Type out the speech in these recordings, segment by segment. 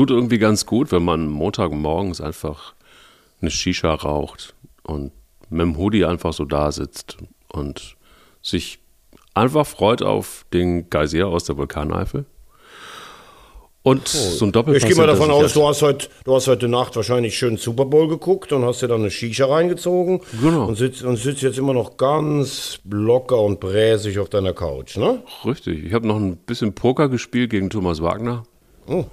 tut irgendwie ganz gut, wenn man Montagmorgens einfach eine Shisha raucht und mit dem Hoodie einfach so da sitzt und sich einfach freut auf den Geysir aus der Vulkaneifel. Und oh. so ein Doppelpass. Ich gehe mal davon aus, du hast, heute, du hast heute Nacht wahrscheinlich schön Super Bowl geguckt und hast dir dann eine Shisha reingezogen. Genau. Und sitzt, und sitzt jetzt immer noch ganz locker und bräsig auf deiner Couch, ne? Richtig. Ich habe noch ein bisschen Poker gespielt gegen Thomas Wagner. Oh.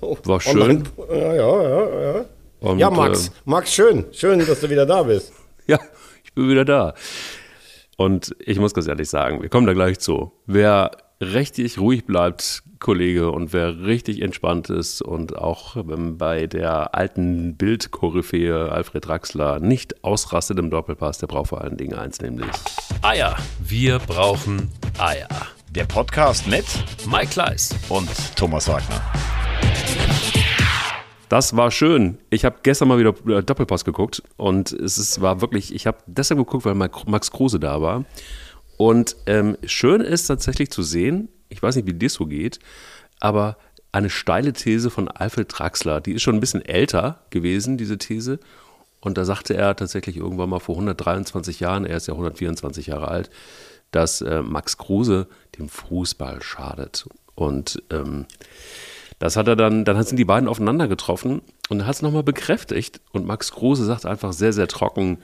War schön. ja, ja, ja, ja. Und, ja, Max. Äh, Max, schön. Schön, dass du wieder da bist. ja, ich bin wieder da. Und ich muss ganz ehrlich sagen, wir kommen da gleich zu. Wer richtig ruhig bleibt, Kollege, und wer richtig entspannt ist und auch bei der alten Bildkoryphäe Alfred Draxler nicht ausrastet im Doppelpass, der braucht vor allen Dingen eins, nämlich Eier. Wir brauchen Eier. Der Podcast mit Mike Kleiss und Thomas Wagner. Das war schön. Ich habe gestern mal wieder äh, Doppelpass geguckt und es ist, war wirklich, ich habe deshalb geguckt, weil Max Kruse da war. Und ähm, schön ist tatsächlich zu sehen, ich weiß nicht, wie dir so geht, aber eine steile These von Alfred Draxler, die ist schon ein bisschen älter gewesen, diese These. Und da sagte er tatsächlich irgendwann mal vor 123 Jahren, er ist ja 124 Jahre alt, dass äh, Max Kruse dem Fußball schadet. Und ähm, das hat er dann, dann sind die beiden aufeinander getroffen und hat es nochmal bekräftigt. Und Max Kruse sagt einfach sehr, sehr trocken,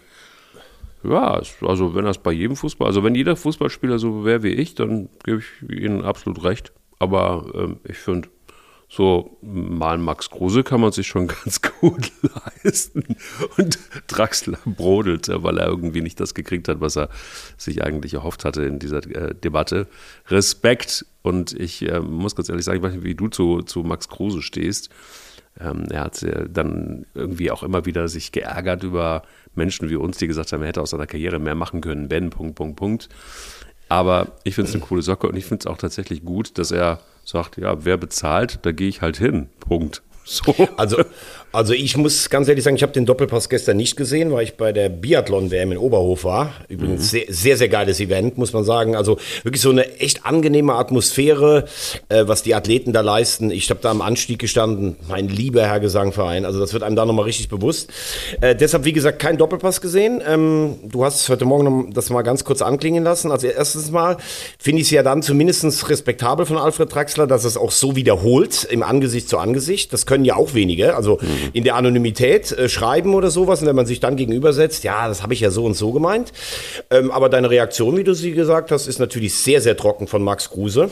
ja, also wenn das bei jedem Fußball, also wenn jeder Fußballspieler so wäre wie ich, dann gebe ich Ihnen absolut recht. Aber ähm, ich finde, so mal Max Kruse kann man sich schon ganz gut leisten. Und Draxler brodelte, weil er irgendwie nicht das gekriegt hat, was er sich eigentlich erhofft hatte in dieser äh, Debatte. Respekt. Und ich äh, muss ganz ehrlich sagen, ich weiß nicht, wie du zu, zu Max Kruse stehst. Ähm, er hat äh, dann irgendwie auch immer wieder sich geärgert über Menschen wie uns, die gesagt haben, er hätte aus seiner Karriere mehr machen können, wenn, Punkt, Punkt, Punkt. Aber ich finde es eine coole Socke und ich finde es auch tatsächlich gut, dass er sagt, ja, wer bezahlt, da gehe ich halt hin. Punkt. So. Also, also ich muss ganz ehrlich sagen, ich habe den Doppelpass gestern nicht gesehen, weil ich bei der Biathlon-WM in Oberhof war. Übrigens mhm. sehr, sehr, sehr geiles Event, muss man sagen. Also wirklich so eine echt angenehme Atmosphäre, äh, was die Athleten da leisten. Ich habe da am Anstieg gestanden, mein lieber Herr Gesangverein. Also das wird einem da nochmal richtig bewusst. Äh, deshalb, wie gesagt, kein Doppelpass gesehen. Ähm, du hast heute Morgen noch das mal ganz kurz anklingen lassen. Also erstens mal finde ich es ja dann zumindest respektabel von Alfred Traxler, dass es auch so wiederholt, im Angesicht zu Angesicht. Das können ja auch wenige. Also mhm in der Anonymität äh, schreiben oder sowas. Und wenn man sich dann gegenübersetzt, ja, das habe ich ja so und so gemeint. Ähm, aber deine Reaktion, wie du sie gesagt hast, ist natürlich sehr, sehr trocken von Max Kruse.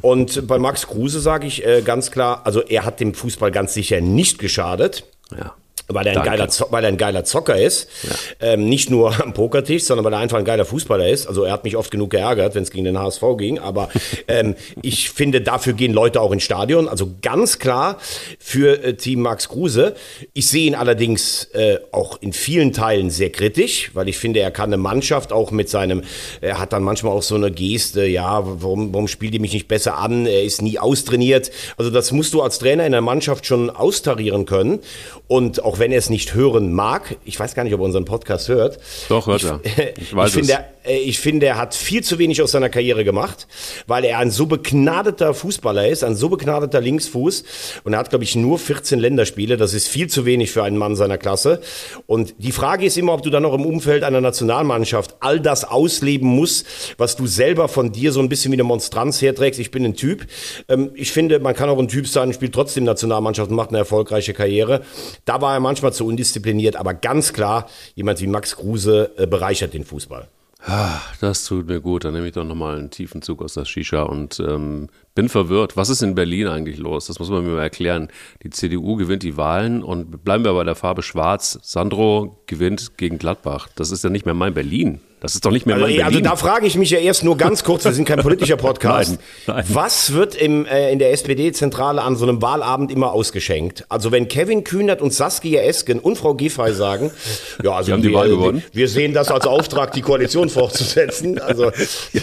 Und bei Max Kruse sage ich äh, ganz klar, also er hat dem Fußball ganz sicher nicht geschadet. Ja weil er, ein geiler, weil er ein geiler Zocker ist. Ja. Ähm, nicht nur am Pokertisch, sondern weil er einfach ein geiler Fußballer ist. Also er hat mich oft genug geärgert, wenn es gegen den HSV ging. Aber ähm, ich finde, dafür gehen Leute auch ins Stadion. Also ganz klar für äh, Team Max Kruse. Ich sehe ihn allerdings äh, auch in vielen Teilen sehr kritisch, weil ich finde, er kann eine Mannschaft auch mit seinem, er hat dann manchmal auch so eine Geste, ja, warum, warum spielt ihr mich nicht besser an? Er ist nie austrainiert. Also das musst du als Trainer in der Mannschaft schon austarieren können. Und auch wenn er es nicht hören mag, ich weiß gar nicht, ob er unseren Podcast hört. Doch, hört er. Ich, weiß ich es. Ich finde, er hat viel zu wenig aus seiner Karriere gemacht, weil er ein so begnadeter Fußballer ist, ein so begnadeter Linksfuß. Und er hat, glaube ich, nur 14 Länderspiele. Das ist viel zu wenig für einen Mann seiner Klasse. Und die Frage ist immer, ob du dann noch im Umfeld einer Nationalmannschaft all das ausleben musst, was du selber von dir so ein bisschen wie eine Monstranz herträgst. Ich bin ein Typ. Ähm, ich finde, man kann auch ein Typ sein, spielt trotzdem Nationalmannschaft und macht eine erfolgreiche Karriere. Da war er manchmal zu undiszipliniert, aber ganz klar, jemand wie Max Kruse äh, bereichert den Fußball. Ah, das tut mir gut. Dann nehme ich doch nochmal einen tiefen Zug aus der Shisha und ähm, bin verwirrt. Was ist in Berlin eigentlich los? Das muss man mir mal erklären. Die CDU gewinnt die Wahlen und bleiben wir bei der Farbe Schwarz. Sandro gewinnt gegen Gladbach. Das ist ja nicht mehr mein Berlin. Das ist doch nicht mehr also, mein Berlin. Also da frage ich mich ja erst nur ganz kurz, wir sind kein politischer Podcast. nein, nein. Was wird im, äh, in der SPD-Zentrale an so einem Wahlabend immer ausgeschenkt? Also wenn Kevin Kühnert und Saskia Esken und Frau Giffey sagen, ja, also haben wir, die Wahl gewonnen. wir sehen das als Auftrag, die Koalition fortzusetzen. Also ja,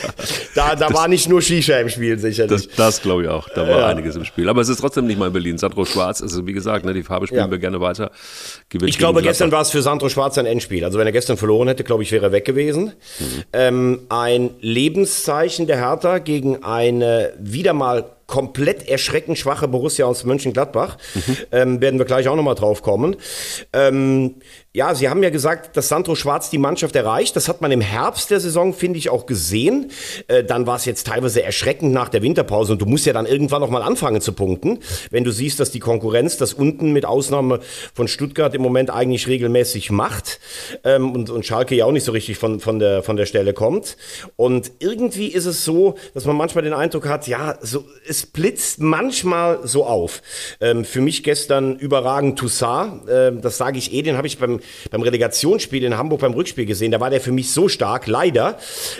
da, da war nicht nur Shisha im Spiel sicherlich. Das, das glaube ich auch, da war ja. einiges im Spiel. Aber es ist trotzdem nicht mein Berlin. Sandro Schwarz, also wie gesagt, ne, die Farbe spielen ja. wir gerne weiter. Gewinnt ich glaube, gestern war es für Sandro Schwarz ein Endspiel. Also wenn er gestern verloren hätte, glaube ich, wäre er weg gewesen. Mhm. Ähm, ein Lebenszeichen der Hertha gegen eine wieder mal komplett erschreckend schwache Borussia aus Mönchengladbach. Mhm. Ähm, werden wir gleich auch nochmal drauf kommen. Ähm, ja, Sie haben ja gesagt, dass Sandro Schwarz die Mannschaft erreicht. Das hat man im Herbst der Saison, finde ich, auch gesehen. Äh, dann war es jetzt teilweise erschreckend nach der Winterpause und du musst ja dann irgendwann noch mal anfangen zu punkten, wenn du siehst, dass die Konkurrenz das unten mit Ausnahme von Stuttgart im Moment eigentlich regelmäßig macht ähm, und, und Schalke ja auch nicht so richtig von, von, der, von der Stelle kommt. Und irgendwie ist es so, dass man manchmal den Eindruck hat, ja, so, es blitzt manchmal so auf. Ähm, für mich gestern überragend Toussaint, äh, das sage ich eh, den habe ich beim beim Relegationsspiel in Hamburg beim Rückspiel gesehen. Da war der für mich so stark, leider.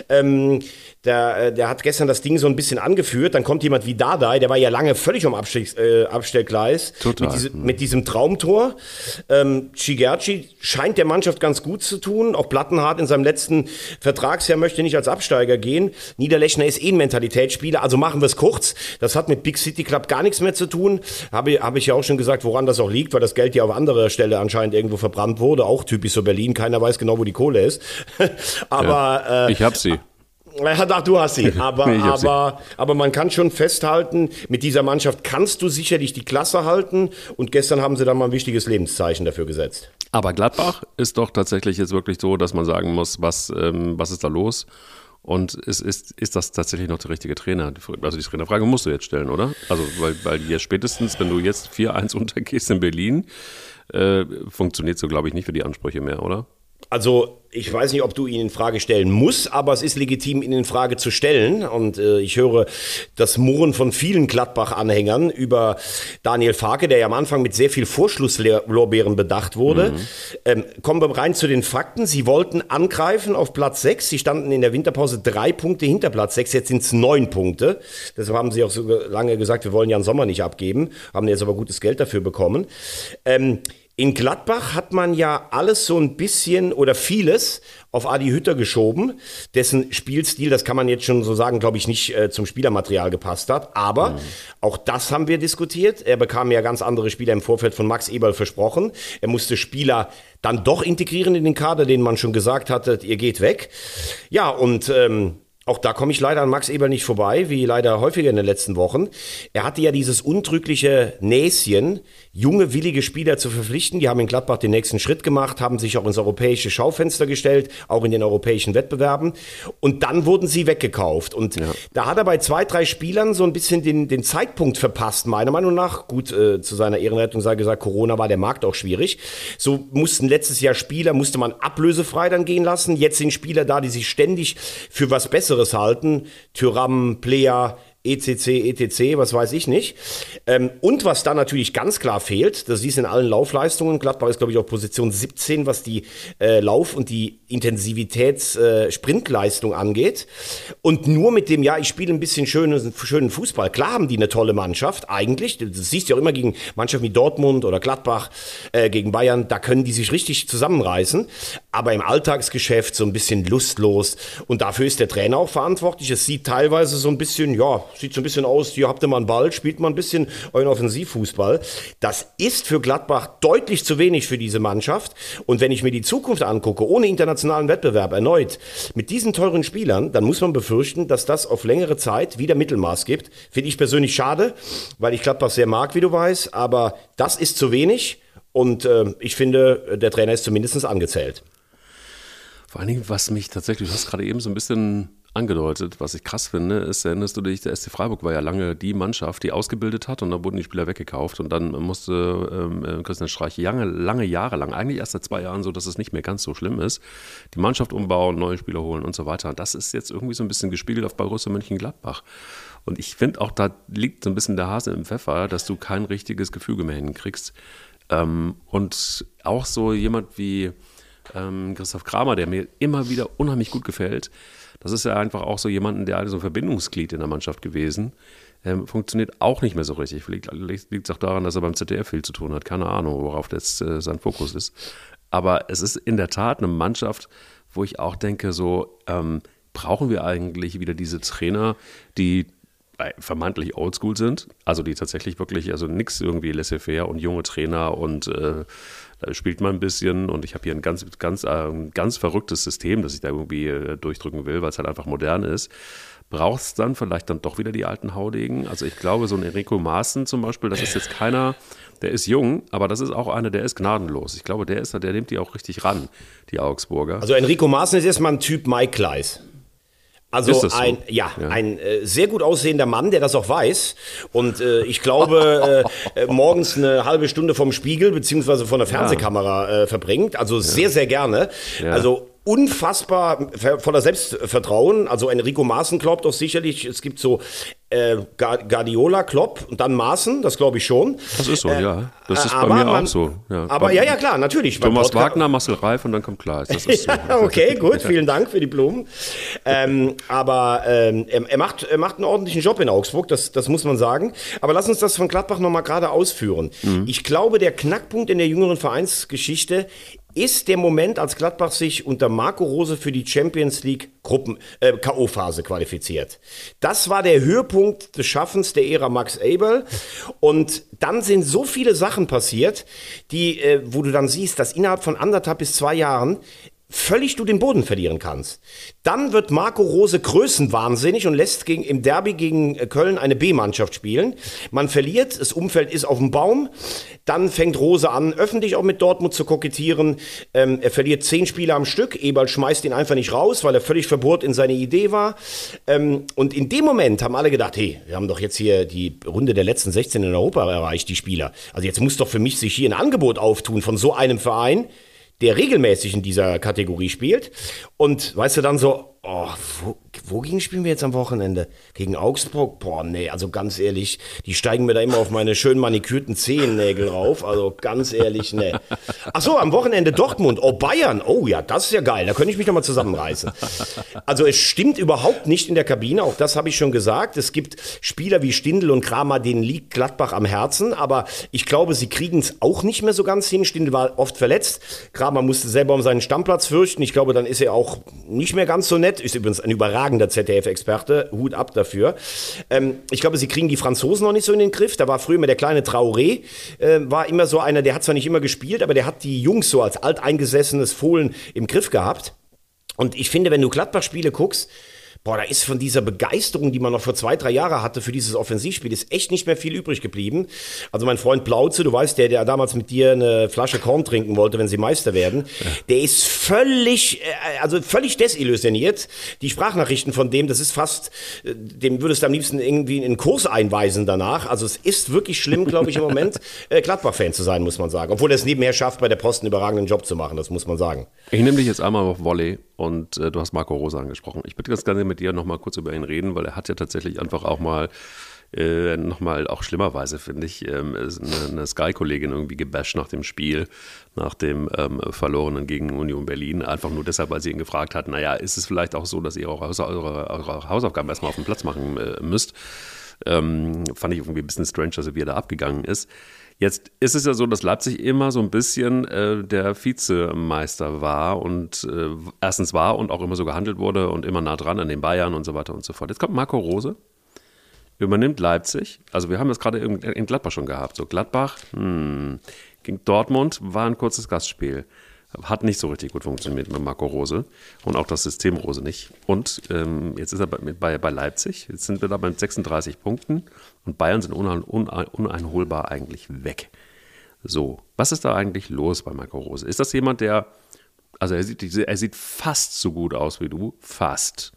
Ähm, der, äh, der hat gestern das Ding so ein bisschen angeführt. Dann kommt jemand wie Dardai, der war ja lange völlig am Abstieg, äh, Abstellgleis. Total. Mit, diese, mit diesem Traumtor. Ähm, Chigerci scheint der Mannschaft ganz gut zu tun. Auch Plattenhardt in seinem letzten Vertragsjahr möchte nicht als Absteiger gehen. Niederlechner ist eh ein Mentalitätsspieler, also machen wir es kurz. Das hat mit Big City Club gar nichts mehr zu tun. Habe hab ich ja auch schon gesagt, woran das auch liegt, weil das Geld ja auf anderer Stelle anscheinend irgendwo verbrannt wurde. Auch typisch so Berlin. Keiner weiß genau, wo die Kohle ist. Aber ja, ich habe sie. Ja, doch, du hast sie. Aber, aber, aber man kann schon festhalten, mit dieser Mannschaft kannst du sicherlich die Klasse halten. Und gestern haben sie dann mal ein wichtiges Lebenszeichen dafür gesetzt. Aber Gladbach ist doch tatsächlich jetzt wirklich so, dass man sagen muss, was, ähm, was ist da los? Und ist, ist, ist das tatsächlich noch der richtige Trainer? Also die Trainerfrage musst du jetzt stellen, oder? Also, weil, weil jetzt spätestens, wenn du jetzt 4-1 untergehst in Berlin, äh, funktioniert so, glaube ich, nicht für die Ansprüche mehr, oder? Also ich weiß nicht, ob du ihn in Frage stellen musst, aber es ist legitim, ihn in Frage zu stellen. Und äh, ich höre das Murren von vielen Gladbach-Anhängern über Daniel Farke, der ja am Anfang mit sehr viel Vorschlusslorbeeren bedacht wurde. Mhm. Ähm, kommen wir rein zu den Fakten. Sie wollten angreifen auf Platz 6. Sie standen in der Winterpause drei Punkte hinter Platz 6. Jetzt sind es neun Punkte. Deshalb haben sie auch so lange gesagt, wir wollen ja einen Sommer nicht abgeben. Haben jetzt aber gutes Geld dafür bekommen. Ähm, in Gladbach hat man ja alles so ein bisschen oder vieles auf Adi Hütter geschoben, dessen Spielstil, das kann man jetzt schon so sagen, glaube ich, nicht äh, zum Spielermaterial gepasst hat. Aber mhm. auch das haben wir diskutiert. Er bekam ja ganz andere Spieler im Vorfeld von Max Eberl versprochen. Er musste Spieler dann doch integrieren in den Kader, den man schon gesagt hatte, ihr geht weg. Ja, und ähm, auch da komme ich leider an Max Eber nicht vorbei, wie leider häufiger in den letzten Wochen. Er hatte ja dieses untrügliche Näschen, junge, willige Spieler zu verpflichten. Die haben in Gladbach den nächsten Schritt gemacht, haben sich auch ins europäische Schaufenster gestellt, auch in den europäischen Wettbewerben. Und dann wurden sie weggekauft. Und ja. da hat er bei zwei, drei Spielern so ein bisschen den, den Zeitpunkt verpasst, meiner Meinung nach. Gut, äh, zu seiner Ehrenrettung sei gesagt, Corona war der Markt auch schwierig. So mussten letztes Jahr Spieler, musste man ablösefrei dann gehen lassen. Jetzt sind Spieler da, die sich ständig für was Besseres halten. Tyram, Plea, ECC, ETC, was weiß ich nicht. Ähm, und was da natürlich ganz klar fehlt, das du in allen Laufleistungen, Gladbach ist glaube ich auf Position 17, was die äh, Lauf- und die Intensivitäts-Sprintleistung äh, angeht. Und nur mit dem, ja, ich spiele ein bisschen schönen, schönen Fußball. Klar haben die eine tolle Mannschaft, eigentlich. Das siehst du ja auch immer gegen Mannschaften wie Dortmund oder Gladbach, äh, gegen Bayern, da können die sich richtig zusammenreißen. Aber im Alltagsgeschäft so ein bisschen lustlos. Und dafür ist der Trainer auch verantwortlich. Es sieht teilweise so ein bisschen, ja, sieht so ein bisschen aus, hier habt ihr mal einen Ball, spielt mal ein bisschen euren Offensivfußball. Das ist für Gladbach deutlich zu wenig für diese Mannschaft. Und wenn ich mir die Zukunft angucke, ohne internationalen Wettbewerb erneut, mit diesen teuren Spielern, dann muss man befürchten, dass das auf längere Zeit wieder Mittelmaß gibt. Finde ich persönlich schade, weil ich Gladbach sehr mag, wie du weißt, aber das ist zu wenig. Und äh, ich finde, der Trainer ist zumindest angezählt. Vor allen Dingen, was mich tatsächlich, du hast gerade eben so ein bisschen angedeutet. Was ich krass finde, ist, erinnerst du dich, der SC Freiburg war ja lange die Mannschaft, die ausgebildet hat und da wurden die Spieler weggekauft und dann musste ähm, äh, Christian Streich lange, lange Jahre lang, eigentlich erst seit zwei Jahren so, dass es nicht mehr ganz so schlimm ist, die Mannschaft umbauen, neue Spieler holen und so weiter. Und das ist jetzt irgendwie so ein bisschen gespiegelt auf Borussia Mönchengladbach. Und ich finde auch, da liegt so ein bisschen der Hase im Pfeffer, dass du kein richtiges Gefüge mehr hinkriegst. Ähm, und auch so jemand wie ähm, Christoph Kramer, der mir immer wieder unheimlich gut gefällt, das ist ja einfach auch so jemanden, der so ein Verbindungsglied in der Mannschaft gewesen. Ähm, funktioniert auch nicht mehr so richtig. Liegt es auch daran, dass er beim ZDF viel zu tun hat. Keine Ahnung, worauf jetzt äh, sein Fokus ist. Aber es ist in der Tat eine Mannschaft, wo ich auch denke, so ähm, brauchen wir eigentlich wieder diese Trainer, die vermeintlich oldschool sind, also die tatsächlich wirklich, also nichts irgendwie laissez-faire und junge Trainer und äh, da spielt man ein bisschen und ich habe hier ein ganz, ganz, äh, ganz verrücktes System, das ich da irgendwie äh, durchdrücken will, weil es halt einfach modern ist. braucht es dann vielleicht dann doch wieder die alten Haudegen? Also ich glaube, so ein Enrico Maaßen zum Beispiel, das ist jetzt keiner, der ist jung, aber das ist auch einer, der ist gnadenlos. Ich glaube, der ist, der nimmt die auch richtig ran, die Augsburger. Also Enrico Maaßen ist erstmal ein Typ Mike Kleiss. Also das so? ein, ja, Ja. ein äh, sehr gut aussehender Mann, der das auch weiß. Und äh, ich glaube, äh, äh, morgens eine halbe Stunde vom Spiegel beziehungsweise von der Fernsehkamera äh, verbringt. Also sehr, sehr gerne. Also unfassbar voller Selbstvertrauen. Also Enrico Maaßen glaubt doch sicherlich, es gibt so äh, Guardiola, Klopp und dann Maaßen, das glaube ich schon. Das ist so, ja. Das ist bei Äh, mir man- auch so. Ja. Aber ja, ja, klar, natürlich. Thomas Wagner, Marcel Reif und dann kommt Kleis. Das ist so. okay, gut, vielen Dank für die Blumen. Ähm, aber ähm, er, er, macht, er macht einen ordentlichen Job in Augsburg, das, das muss man sagen. Aber lass uns das von Gladbach nochmal gerade ausführen. Ich glaube, der Knackpunkt in der jüngeren Vereinsgeschichte ist der Moment, als Gladbach sich unter Marco Rose für die Champions League Gruppen äh, KO-Phase qualifiziert. Das war der Höhepunkt des Schaffens der Ära Max Eberl. Und dann sind so viele Sachen passiert, die, äh, wo du dann siehst, dass innerhalb von anderthalb bis zwei Jahren völlig du den Boden verlieren kannst. Dann wird Marco Rose größenwahnsinnig und lässt gegen, im Derby gegen äh, Köln eine B-Mannschaft spielen. Man verliert, das Umfeld ist auf dem Baum. Dann fängt Rose an, öffentlich auch mit Dortmund zu kokettieren. Ähm, er verliert zehn Spiele am Stück. Eberl schmeißt ihn einfach nicht raus, weil er völlig verbohrt in seine Idee war. Ähm, und in dem Moment haben alle gedacht, hey, wir haben doch jetzt hier die Runde der letzten 16 in Europa erreicht, die Spieler. Also jetzt muss doch für mich sich hier ein Angebot auftun von so einem Verein der regelmäßig in dieser Kategorie spielt. Und weißt du dann so, oh, wo, wogegen spielen wir jetzt am Wochenende? Gegen Augsburg? Boah, nee, also ganz ehrlich, die steigen mir da immer auf meine schön manikürten Zehennägel rauf. Also ganz ehrlich, nee. Ach so, am Wochenende Dortmund. Oh, Bayern. Oh ja, das ist ja geil. Da könnte ich mich noch mal zusammenreißen. Also es stimmt überhaupt nicht in der Kabine. Auch das habe ich schon gesagt. Es gibt Spieler wie Stindl und Kramer, denen liegt Gladbach am Herzen. Aber ich glaube, sie kriegen es auch nicht mehr so ganz hin. Stindl war oft verletzt. Kramer musste selber um seinen Stammplatz fürchten. Ich glaube, dann ist er auch nicht mehr ganz so nett. Ist übrigens ein überragender ZDF-Experte. Hut ab dafür. Ähm, ich glaube, sie kriegen die Franzosen noch nicht so in den Griff. Da war früher immer der kleine Traoré. Äh, war immer so einer, der hat zwar nicht immer gespielt, aber der hat die Jungs so als alteingesessenes Fohlen im Griff gehabt. Und ich finde, wenn du Gladbach-Spiele guckst, boah, da ist von dieser Begeisterung, die man noch vor zwei, drei Jahren hatte für dieses Offensivspiel, ist echt nicht mehr viel übrig geblieben. Also mein Freund Plauze, du weißt, der, der damals mit dir eine Flasche Korn trinken wollte, wenn sie Meister werden, der ist völlig, äh, also völlig desillusioniert. Die Sprachnachrichten von dem, das ist fast, äh, dem würdest du am liebsten irgendwie in einen Kurs einweisen danach. Also es ist wirklich schlimm, glaube ich, im Moment, äh, Gladbach-Fan zu sein, muss man sagen. Obwohl er es nebenher schafft, bei der Post einen überragenden Job zu machen, das muss man sagen. Ich nehme dich jetzt einmal auf Volley und äh, du hast Marco Rosa angesprochen. Ich würde ganz gerne mit dir nochmal kurz über ihn reden, weil er hat ja tatsächlich einfach auch mal äh, nochmal auch schlimmerweise, finde ich, ähm, eine, eine Sky-Kollegin irgendwie gebasht nach dem Spiel, nach dem ähm, Verlorenen gegen Union Berlin. Einfach nur deshalb, weil sie ihn gefragt hat, naja, ist es vielleicht auch so, dass ihr Haus eure, eure Hausaufgaben erstmal auf den Platz machen äh, müsst? Ähm, fand ich irgendwie ein bisschen strange, dass er wieder abgegangen ist. Jetzt ist es ja so, dass Leipzig immer so ein bisschen äh, der Vizemeister war und äh, erstens war und auch immer so gehandelt wurde und immer nah dran an den Bayern und so weiter und so fort. Jetzt kommt Marco Rose, übernimmt Leipzig. Also wir haben das gerade in, in Gladbach schon gehabt. So Gladbach hm, gegen Dortmund war ein kurzes Gastspiel. Hat nicht so richtig gut funktioniert mit Marco Rose und auch das System Rose nicht. Und ähm, jetzt ist er bei, bei, bei Leipzig. Jetzt sind wir da bei 36 Punkten und Bayern sind unein, unein, uneinholbar eigentlich weg. So, was ist da eigentlich los bei Marco Rose? Ist das jemand, der, also er sieht, er sieht fast so gut aus wie du, fast.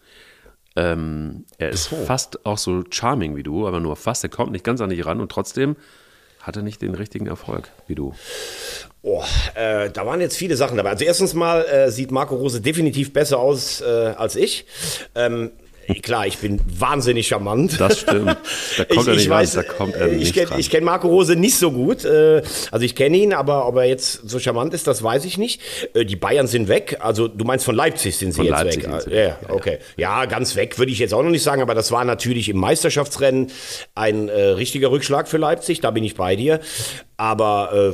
Ähm, er ist fast auch so charming wie du, aber nur fast. Er kommt nicht ganz an dich ran und trotzdem hat er nicht den richtigen Erfolg wie du. Oh, äh, da waren jetzt viele Sachen dabei. Also erstens mal äh, sieht Marco Rose definitiv besser aus äh, als ich. Ähm, klar, ich bin wahnsinnig charmant. Das stimmt. Da kommt er nicht ran, da kommt er ich nicht kenn. Ich kenne Marco Rose nicht so gut. Äh, also ich kenne ihn, aber ob er jetzt so charmant ist, das weiß ich nicht. Äh, die Bayern sind weg. Also du meinst von Leipzig sind sie Von jetzt Leipzig weg. sie ja, weg, ja, okay. Ja, ganz weg würde ich jetzt auch noch nicht sagen, aber das war natürlich im Meisterschaftsrennen ein äh, richtiger Rückschlag für Leipzig. Da bin ich bei dir. Aber äh,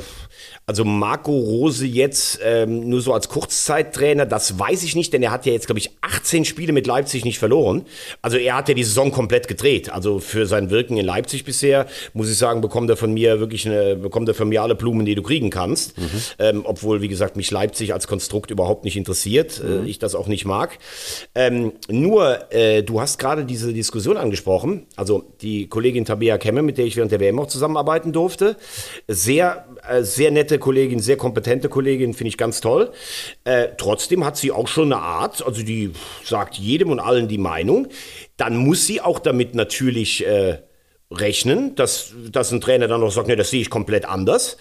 also Marco Rose jetzt ähm, nur so als Kurzzeittrainer, das weiß ich nicht, denn er hat ja jetzt, glaube ich, 18 Spiele mit Leipzig nicht verloren. Also er hat ja die Saison komplett gedreht. Also für sein Wirken in Leipzig bisher, muss ich sagen, bekommt er von mir wirklich eine, bekommt er von mir alle Blumen, die du kriegen kannst. Mhm. Ähm, obwohl, wie gesagt, mich Leipzig als Konstrukt überhaupt nicht interessiert. Äh, mhm. Äh, ich das auch nicht mag. Ähm, nur, äh, du hast gerade diese Diskussion angesprochen. Also die Kollegin Tabea Kemme, mit der ich während der WM auch zusammenarbeiten durfte. Sehr, sehr nette nette Kollegin, sehr kompetente Kollegin, finde ich ganz toll. Äh, trotzdem hat sie auch schon eine Art, also die sagt jedem und allen die Meinung. Dann muss sie auch damit natürlich äh, rechnen, dass, dass ein Trainer dann noch sagt, ne, das sehe ich komplett anders.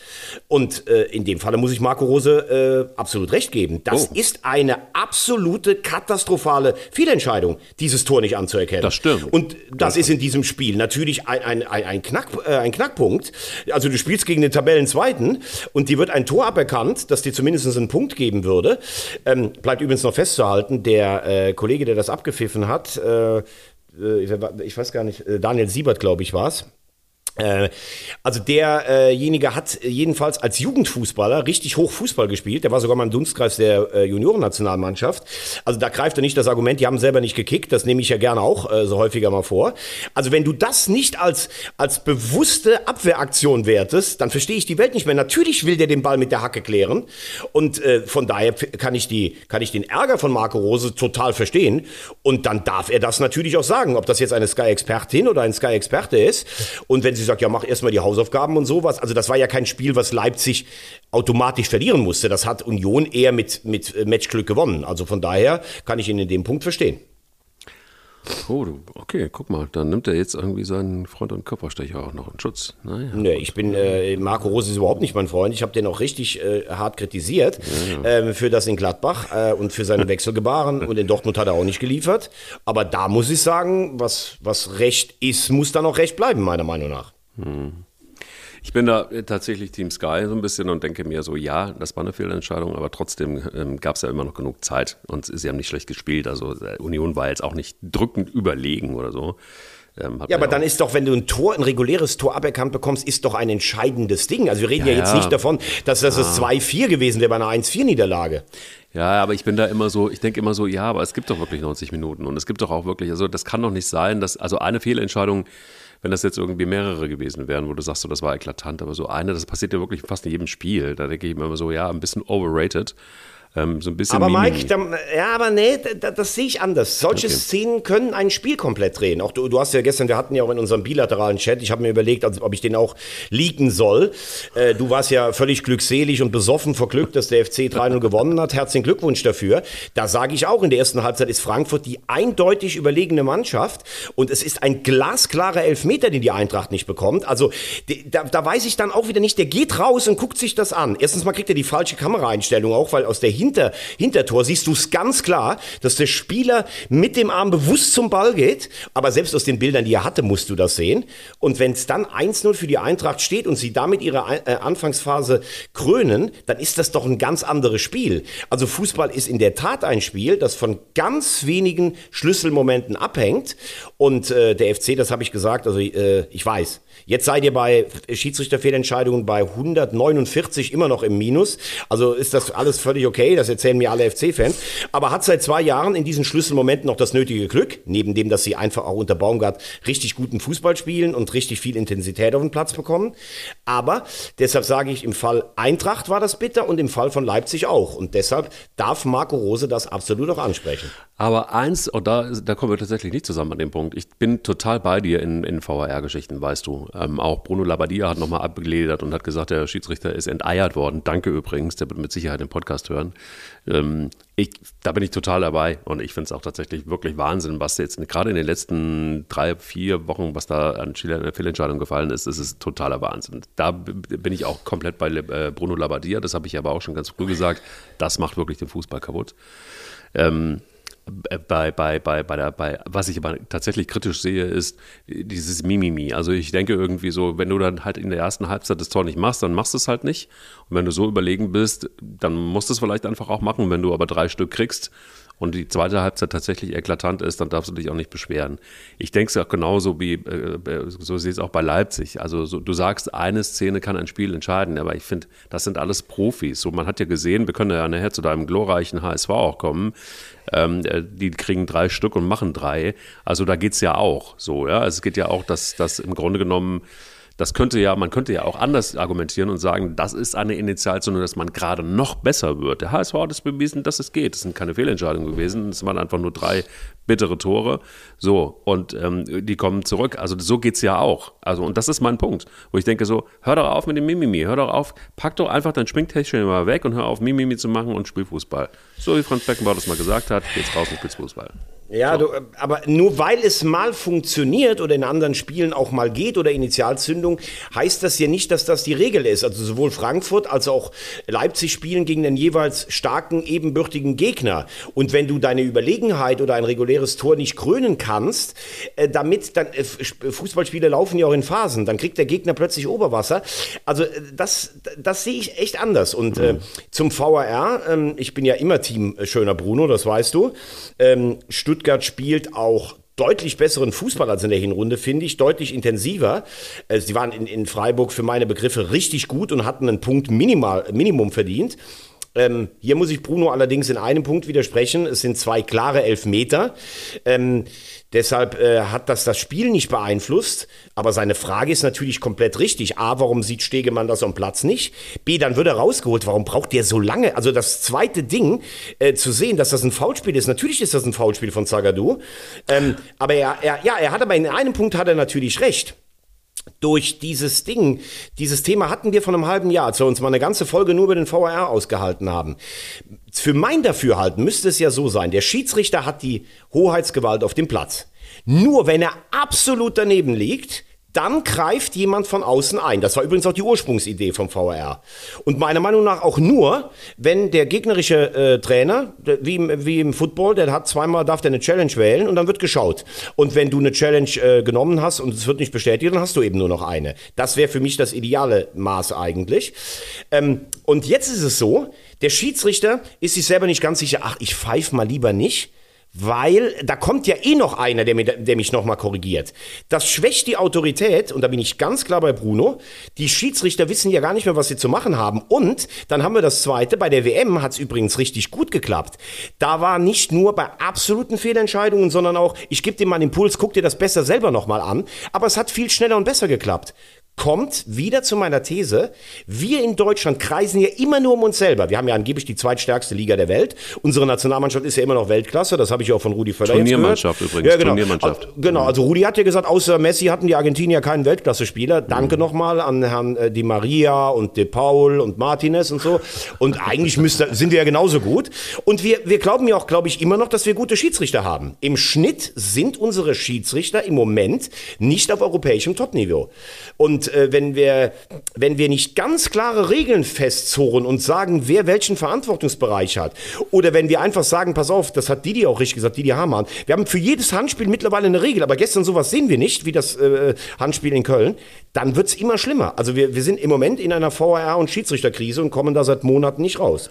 Und äh, in dem Falle muss ich Marco Rose äh, absolut recht geben. Das oh. ist eine absolute katastrophale Fehlentscheidung, dieses Tor nicht anzuerkennen. Das stimmt. Und das, das ist in diesem Spiel natürlich ein, ein, ein, ein, Knack, äh, ein Knackpunkt. Also du spielst gegen den Tabellenzweiten und dir wird ein Tor aberkannt, das dir zumindest einen Punkt geben würde. Ähm, bleibt übrigens noch festzuhalten, der äh, Kollege, der das abgepfiffen hat, äh, ich weiß gar nicht, äh, Daniel Siebert, glaube ich, war es. Äh, also derjenige hat jedenfalls als Jugendfußballer richtig hoch Fußball gespielt. Der war sogar mal im Dunstkreis der äh, Juniorennationalmannschaft. Also da greift er nicht das Argument, die haben selber nicht gekickt. Das nehme ich ja gerne auch äh, so häufiger mal vor. Also wenn du das nicht als, als bewusste Abwehraktion wertest, dann verstehe ich die Welt nicht mehr. Natürlich will der den Ball mit der Hacke klären. Und von daher kann ich, die, kann ich den Ärger von Marco Rose total verstehen. Und dann darf er das natürlich auch sagen, ob das jetzt eine Sky-Expertin oder ein Sky-Experte ist. Und wenn sie sagt, ja, mach erstmal die Hausaufgaben und sowas. Also das war ja kein Spiel, was Leipzig automatisch verlieren musste. Das hat Union eher mit, mit äh, Matchglück gewonnen. Also von daher kann ich ihn in dem Punkt verstehen. Oh, okay, guck mal, dann nimmt er jetzt irgendwie seinen Freund und Körperstecher auch noch in Schutz. Naja. Nee, ich bin, äh, Marco Rose ist überhaupt nicht mein Freund. Ich habe den auch richtig äh, hart kritisiert ja, ja. Äh, für das in Gladbach äh, und für seine Wechselgebaren. und in Dortmund hat er auch nicht geliefert. Aber da muss ich sagen, was, was Recht ist, muss dann auch Recht bleiben, meiner Meinung nach. Ich bin da tatsächlich Team Sky so ein bisschen und denke mir so, ja, das war eine Fehlentscheidung, aber trotzdem ähm, gab es ja immer noch genug Zeit und sie haben nicht schlecht gespielt. Also äh, Union war jetzt auch nicht drückend überlegen oder so. Ähm, ja, aber dann ist doch, wenn du ein Tor, ein reguläres Tor aberkannt bekommst, ist doch ein entscheidendes Ding. Also wir reden ja, ja jetzt ja. nicht davon, dass das das 2-4 gewesen wäre bei einer 1-4-Niederlage. Ja, aber ich bin da immer so, ich denke immer so, ja, aber es gibt doch wirklich 90 Minuten und es gibt doch auch wirklich, also das kann doch nicht sein, dass, also eine Fehlentscheidung wenn das jetzt irgendwie mehrere gewesen wären, wo du sagst, so, das war eklatant, aber so eine, das passiert ja wirklich fast in jedem Spiel. Da denke ich mir immer so, ja, ein bisschen overrated. Ähm, so ein bisschen aber Mike, da, ja, aber nee, da, das sehe ich anders. Solche okay. Szenen können ein Spiel komplett drehen. Auch du, du hast ja gestern, wir hatten ja auch in unserem bilateralen Chat, ich habe mir überlegt, ob ich den auch leaken soll. Äh, du warst ja völlig glückselig und besoffen vor Glück, dass der FC 3-0 gewonnen hat. Herzlichen Glückwunsch dafür. Da sage ich auch, in der ersten Halbzeit ist Frankfurt die eindeutig überlegene Mannschaft und es ist ein glasklarer Elfmeter, den die Eintracht nicht bekommt. Also da, da weiß ich dann auch wieder nicht, der geht raus und guckt sich das an. Erstens mal kriegt er die falsche Kameraeinstellung auch, weil aus der Hin hinter, Hintertor siehst du es ganz klar, dass der Spieler mit dem Arm bewusst zum Ball geht. Aber selbst aus den Bildern, die er hatte, musst du das sehen. Und wenn es dann 1-0 für die Eintracht steht und sie damit ihre äh, Anfangsphase krönen, dann ist das doch ein ganz anderes Spiel. Also Fußball ist in der Tat ein Spiel, das von ganz wenigen Schlüsselmomenten abhängt. Und äh, der FC, das habe ich gesagt, also äh, ich weiß, Jetzt seid ihr bei Schiedsrichterfehlentscheidungen bei 149 immer noch im Minus. Also ist das alles völlig okay, das erzählen mir alle FC-Fans. Aber hat seit zwei Jahren in diesen Schlüsselmomenten noch das nötige Glück, neben dem, dass sie einfach auch unter Baumgart richtig guten Fußball spielen und richtig viel Intensität auf den Platz bekommen. Aber deshalb sage ich, im Fall Eintracht war das bitter und im Fall von Leipzig auch. Und deshalb darf Marco Rose das absolut auch ansprechen. Aber eins, und da, da kommen wir tatsächlich nicht zusammen an dem Punkt. Ich bin total bei dir in, in VAR-Geschichten, weißt du. Ähm, auch Bruno Labbadia hat nochmal abgeledert und hat gesagt, der Schiedsrichter ist enteiert worden. Danke übrigens, der wird mit Sicherheit den Podcast hören. Ähm, ich, da bin ich total dabei und ich finde es auch tatsächlich wirklich Wahnsinn, was jetzt gerade in den letzten drei, vier Wochen, was da an Fehlentscheidungen gefallen ist, ist es totaler Wahnsinn. Da bin ich auch komplett bei äh, Bruno Labbadia, das habe ich aber auch schon ganz früh gesagt. Das macht wirklich den Fußball kaputt. Ähm, äh, bei, bei, bei, bei der, bei, was ich aber tatsächlich kritisch sehe, ist dieses Mimimi. Also ich denke irgendwie so, wenn du dann halt in der ersten Halbzeit das Tor nicht machst, dann machst du es halt nicht. Und wenn du so überlegen bist, dann musst du es vielleicht einfach auch machen. Wenn du aber drei Stück kriegst und die zweite Halbzeit tatsächlich eklatant ist, dann darfst du dich auch nicht beschweren. Ich denke es auch genauso wie, äh, so sehe ich es auch bei Leipzig. Also so, du sagst, eine Szene kann ein Spiel entscheiden, aber ich finde, das sind alles Profis. So, man hat ja gesehen, wir können ja nachher zu deinem glorreichen HSV auch kommen. Ähm, äh, die kriegen drei Stück und machen drei. Also da geht es ja auch so, ja. Also es geht ja auch, dass das im Grunde genommen das könnte ja, man könnte ja auch anders argumentieren und sagen, das ist eine Initialzündung, dass man gerade noch besser wird. Der HSV hat es bewiesen, dass es geht. Es sind keine Fehlentscheidungen gewesen. Es waren einfach nur drei bittere Tore. So, und ähm, die kommen zurück. Also so geht es ja auch. Also, und das ist mein Punkt, wo ich denke so, hör doch auf mit dem Mimimi, hör doch auf, pack doch einfach dein Schminktäschchen mal weg und hör auf, Mimimi zu machen und spiel Fußball. So wie Franz Beckenbauer das mal gesagt hat, geht's raus und spielst Fußball. Ja, so. du, aber nur weil es mal funktioniert oder in anderen Spielen auch mal geht oder Initialzündung, heißt das ja nicht, dass das die Regel ist. Also sowohl Frankfurt als auch Leipzig spielen gegen den jeweils starken, ebenbürtigen Gegner. Und wenn du deine Überlegenheit oder ein reguläres Tor nicht krönen kannst, äh, damit dann äh, Fußballspiele laufen ja auch in Phasen, dann kriegt der Gegner plötzlich Oberwasser. Also äh, das, das sehe ich echt anders. Und äh, zum VAR, äh, ich bin ja immer Team äh, Schöner Bruno, das weißt du. Ähm, Stuttgart spielt auch deutlich besseren Fußball als in der Hinrunde, finde ich, deutlich intensiver. Äh, sie waren in, in Freiburg für meine Begriffe richtig gut und hatten einen Punkt minimal, Minimum verdient. Ähm, hier muss ich Bruno allerdings in einem Punkt widersprechen. Es sind zwei klare Elfmeter. Ähm, deshalb äh, hat das das Spiel nicht beeinflusst. Aber seine Frage ist natürlich komplett richtig. A, warum sieht Stegemann das am Platz nicht? B, dann wird er rausgeholt. Warum braucht der so lange? Also das zweite Ding, äh, zu sehen, dass das ein Foulspiel ist. Natürlich ist das ein Foulspiel von Zagadou. Ähm, aber er, er, ja, er hat aber in einem Punkt hat er natürlich recht durch dieses Ding, dieses Thema hatten wir vor einem halben Jahr, als wir uns mal eine ganze Folge nur über den VAR ausgehalten haben. Für mein Dafürhalten müsste es ja so sein, der Schiedsrichter hat die Hoheitsgewalt auf dem Platz. Nur wenn er absolut daneben liegt, dann greift jemand von außen ein. Das war übrigens auch die Ursprungsidee vom VAR. Und meiner Meinung nach auch nur, wenn der gegnerische äh, Trainer, wie im, wie im Football, der hat zweimal, darf der eine Challenge wählen und dann wird geschaut. Und wenn du eine Challenge äh, genommen hast und es wird nicht bestätigt, dann hast du eben nur noch eine. Das wäre für mich das ideale Maß eigentlich. Ähm, und jetzt ist es so, der Schiedsrichter ist sich selber nicht ganz sicher, ach, ich pfeife mal lieber nicht weil da kommt ja eh noch einer, der, mir, der mich nochmal korrigiert. Das schwächt die Autorität, und da bin ich ganz klar bei Bruno, die Schiedsrichter wissen ja gar nicht mehr, was sie zu machen haben. Und dann haben wir das Zweite, bei der WM hat es übrigens richtig gut geklappt. Da war nicht nur bei absoluten Fehlentscheidungen, sondern auch, ich gebe dir mal einen Impuls, guck dir das besser selber nochmal an, aber es hat viel schneller und besser geklappt kommt wieder zu meiner These, wir in Deutschland kreisen ja immer nur um uns selber. Wir haben ja angeblich die zweitstärkste Liga der Welt. Unsere Nationalmannschaft ist ja immer noch Weltklasse, das habe ich auch von Rudi Völler Turniermannschaft übrigens, ja, genau. Turniermannschaft. Also, genau, also Rudi hat ja gesagt, außer Messi hatten die Argentinier keinen Weltklasse-Spieler. Danke mhm. nochmal an Herrn äh, Di Maria und De Paul und Martinez und so. Und eigentlich müsste, sind wir ja genauso gut. Und wir, wir glauben ja auch, glaube ich, immer noch, dass wir gute Schiedsrichter haben. Im Schnitt sind unsere Schiedsrichter im Moment nicht auf europäischem Topniveau. Und äh, wenn, wir, wenn wir nicht ganz klare Regeln festzurren und sagen, wer welchen Verantwortungsbereich hat, oder wenn wir einfach sagen, pass auf, das hat Didi auch richtig gesagt, Didi Hamann, wir haben für jedes Handspiel mittlerweile eine Regel, aber gestern sowas sehen wir nicht, wie das äh, Handspiel in Köln, dann wird es immer schlimmer. Also wir, wir sind im Moment in einer VAR- und Schiedsrichterkrise und kommen da seit Monaten nicht raus.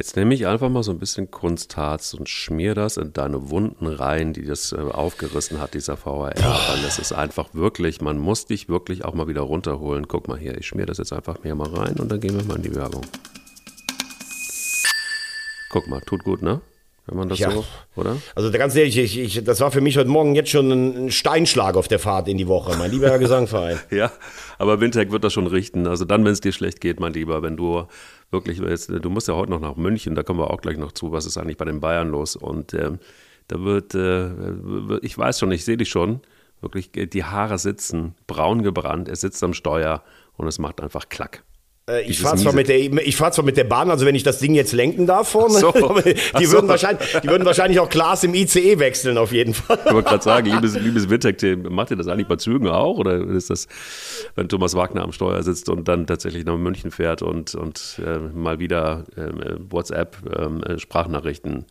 Jetzt nehme ich einfach mal so ein bisschen Kunstharz und schmier das in deine Wunden rein, die das äh, aufgerissen hat, dieser VHR. Weil das ist einfach wirklich, man muss dich wirklich auch mal wieder runterholen. Guck mal hier, ich schmier das jetzt einfach mir mal rein und dann gehen wir mal in die Werbung. Guck mal, tut gut, ne? Wenn man das ja. so, oder? Also ganz ehrlich, ich, ich, das war für mich heute Morgen jetzt schon ein Steinschlag auf der Fahrt in die Woche, mein lieber Gesangverein. ja, aber Windtech wird das schon richten. Also dann, wenn es dir schlecht geht, mein Lieber, wenn du wirklich, du musst ja heute noch nach München, da kommen wir auch gleich noch zu, was ist eigentlich bei den Bayern los. Und äh, da wird, äh, ich weiß schon, ich sehe dich schon, wirklich die Haare sitzen, braun gebrannt, er sitzt am Steuer und es macht einfach Klack. Äh, ich fahre zwar, mit der, fahr zwar mit der Bahn, also wenn ich das Ding jetzt lenken darf vorne, so. die, so. würden wahrscheinlich, die würden wahrscheinlich auch Glas im ICE wechseln, auf jeden Fall. Ich wollte gerade sagen, liebes, liebes Wittek, macht ihr das eigentlich bei Zügen auch? Oder ist das, wenn Thomas Wagner am Steuer sitzt und dann tatsächlich nach München fährt und, und äh, mal wieder äh, WhatsApp ähm, äh, Sprachnachrichten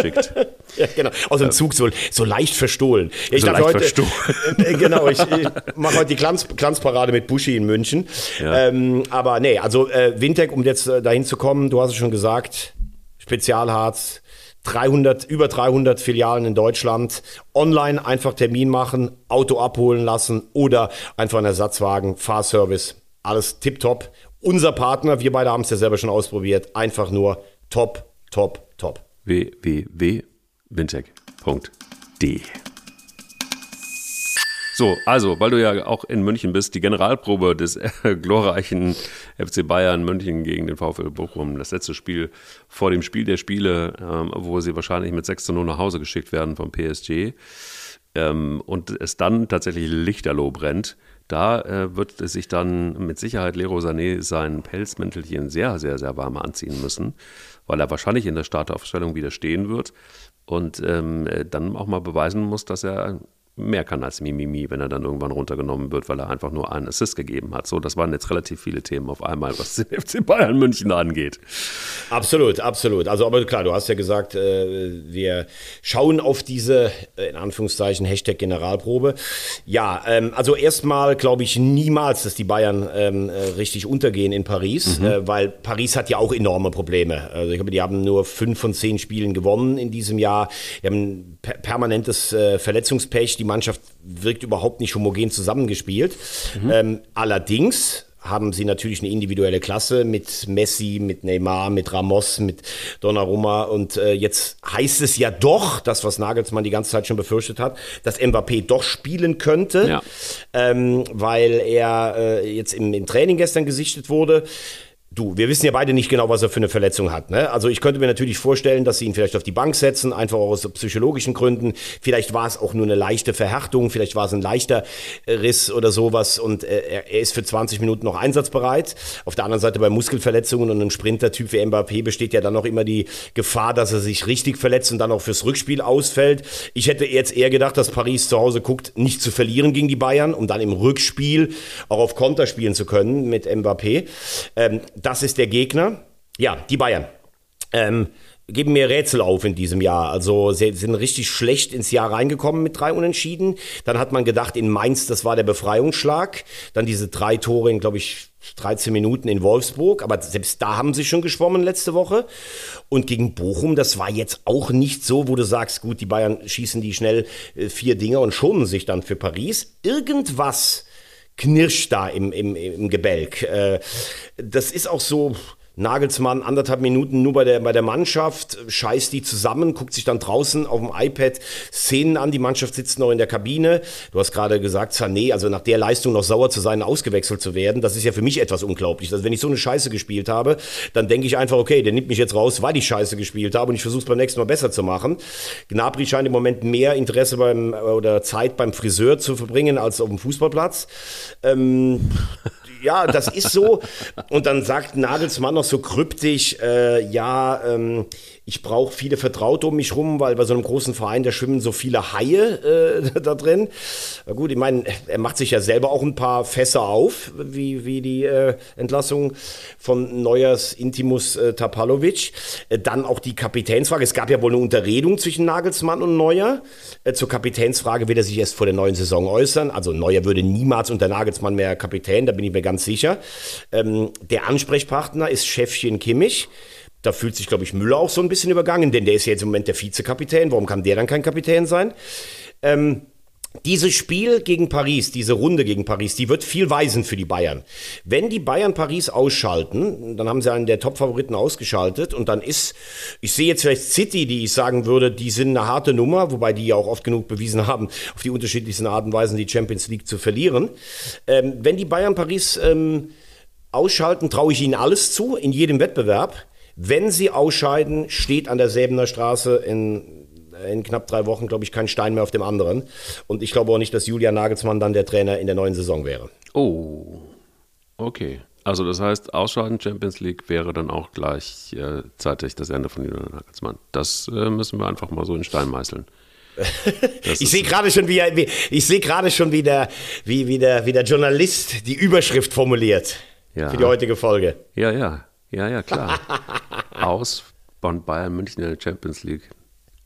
schickt. ja, genau. Aus dem Zug so, so leicht verstohlen. Ich so leicht heute, verstohlen. Äh, genau, ich, ich mache heute die Glanz, Glanzparade mit Buschi in München. Ja. Ähm, aber nee, also äh, Wintec, um jetzt äh, dahin zu kommen, du hast es schon gesagt, Spezialharz, 300, über 300 Filialen in Deutschland. Online einfach Termin machen, Auto abholen lassen oder einfach einen Ersatzwagen, Fahrservice, alles tipptopp. Unser Partner, wir beide haben es ja selber schon ausprobiert, einfach nur top, top, top. www.wintec.de so, also, weil du ja auch in München bist, die Generalprobe des äh, glorreichen FC Bayern München gegen den VfL Bochum, das letzte Spiel vor dem Spiel der Spiele, ähm, wo sie wahrscheinlich mit 6 zu 0 nach Hause geschickt werden vom PSG ähm, und es dann tatsächlich lichterloh brennt. Da äh, wird sich dann mit Sicherheit Leroy Sané sein Pelzmäntelchen sehr, sehr, sehr warm anziehen müssen, weil er wahrscheinlich in der Startaufstellung wieder stehen wird und ähm, dann auch mal beweisen muss, dass er mehr kann als Mimimi, wenn er dann irgendwann runtergenommen wird, weil er einfach nur einen Assist gegeben hat. So, das waren jetzt relativ viele Themen auf einmal, was den FC Bayern München angeht. Absolut, absolut. Also, aber klar, du hast ja gesagt, äh, wir schauen auf diese, äh, in Anführungszeichen, Hashtag Generalprobe. Ja, ähm, also erstmal glaube ich niemals, dass die Bayern ähm, äh, richtig untergehen in Paris, mhm. weil Paris hat ja auch enorme Probleme. Also ich glaube, die haben nur fünf von zehn Spielen gewonnen in diesem Jahr. Die haben per permanentes Verletzungspech. Die Mannschaft wirkt überhaupt nicht homogen zusammengespielt. Mhm. Ähm, allerdings haben sie natürlich eine individuelle Klasse mit Messi, mit Neymar, mit Ramos, mit Donnarumma und äh, jetzt heißt es ja doch, das was Nagelsmann die ganze Zeit schon befürchtet hat, dass Mbappé doch spielen könnte, ja. ähm, weil er äh, jetzt im, im Training gestern gesichtet wurde. Du, wir wissen ja beide nicht genau, was er für eine Verletzung hat. Ne? Also ich könnte mir natürlich vorstellen, dass sie ihn vielleicht auf die Bank setzen, einfach aus psychologischen Gründen. Vielleicht war es auch nur eine leichte Verhärtung, vielleicht war es ein leichter Riss oder sowas und äh, er ist für 20 Minuten noch einsatzbereit. Auf der anderen Seite bei Muskelverletzungen und einem Sprintertyp wie Mbappé besteht ja dann noch immer die Gefahr, dass er sich richtig verletzt und dann auch fürs Rückspiel ausfällt. Ich hätte jetzt eher gedacht, dass Paris zu Hause guckt, nicht zu verlieren gegen die Bayern, um dann im Rückspiel auch auf Konter spielen zu können mit Mbappé. Ähm, das ist der Gegner. Ja, die Bayern. Ähm, geben mir Rätsel auf in diesem Jahr. Also sie sind richtig schlecht ins Jahr reingekommen mit drei Unentschieden. Dann hat man gedacht, in Mainz, das war der Befreiungsschlag. Dann diese drei Tore in, glaube ich, 13 Minuten in Wolfsburg. Aber selbst da haben sie schon geschwommen letzte Woche. Und gegen Bochum, das war jetzt auch nicht so, wo du sagst, gut, die Bayern schießen die schnell äh, vier Dinger und schonen sich dann für Paris. Irgendwas knirscht da im, im, im Gebälk. Äh, das ist auch so, Nagelsmann anderthalb Minuten nur bei der, bei der Mannschaft, scheißt die zusammen, guckt sich dann draußen auf dem iPad Szenen an, die Mannschaft sitzt noch in der Kabine. Du hast gerade gesagt, Sané, also nach der Leistung noch sauer zu sein, ausgewechselt zu werden, das ist ja für mich etwas unglaublich. Also wenn ich so eine Scheiße gespielt habe, dann denke ich einfach, okay, der nimmt mich jetzt raus, weil ich Scheiße gespielt habe und ich versuche es beim nächsten Mal besser zu machen. Gnabry scheint im Moment mehr Interesse beim oder Zeit beim Friseur zu verbringen als auf dem Fußballplatz. Ähm, ja, das ist so. Und dann sagt Nagelsmann noch so kryptisch, äh, ja, ähm, ich brauche viele Vertraute um mich rum, weil bei so einem großen Verein, da schwimmen so viele Haie äh, da drin. Na gut, ich meine, er macht sich ja selber auch ein paar Fässer auf, wie, wie die äh, Entlassung von Neuers Intimus äh, Tapalovic. Äh, dann auch die Kapitänsfrage. Es gab ja wohl eine Unterredung zwischen Nagelsmann und Neuer. Äh, zur Kapitänsfrage wird er sich erst vor der neuen Saison äußern. Also Neuer würde niemals unter Nagelsmann mehr Kapitän, da bin ich mir ganz sicher. Ähm, der Ansprechpartner ist Chefchen Kimmich. Da fühlt sich, glaube ich, Müller auch so ein bisschen übergangen, denn der ist ja jetzt im Moment der Vizekapitän. Warum kann der dann kein Kapitän sein? Ähm, dieses Spiel gegen Paris, diese Runde gegen Paris, die wird viel weisen für die Bayern. Wenn die Bayern Paris ausschalten, dann haben sie einen der Top-Favoriten ausgeschaltet und dann ist, ich sehe jetzt vielleicht City, die ich sagen würde, die sind eine harte Nummer, wobei die ja auch oft genug bewiesen haben, auf die unterschiedlichsten Arten und Weisen die Champions League zu verlieren. Ähm, wenn die Bayern Paris ähm, ausschalten, traue ich ihnen alles zu, in jedem Wettbewerb. Wenn sie ausscheiden, steht an der Säbener Straße in, in knapp drei Wochen, glaube ich, kein Stein mehr auf dem anderen. Und ich glaube auch nicht, dass Julian Nagelsmann dann der Trainer in der neuen Saison wäre. Oh, okay. Also das heißt, Ausscheiden Champions League wäre dann auch gleichzeitig äh, das Ende von Julian Nagelsmann. Das äh, müssen wir einfach mal so in Stein meißeln. ich sehe gerade schon, wie, wie ich sehe gerade schon, wie der, wie, wie, der, wie der Journalist die Überschrift formuliert ja. für die heutige Folge. Ja, ja. Ja, ja, klar. aus von Bayern München in der Champions League.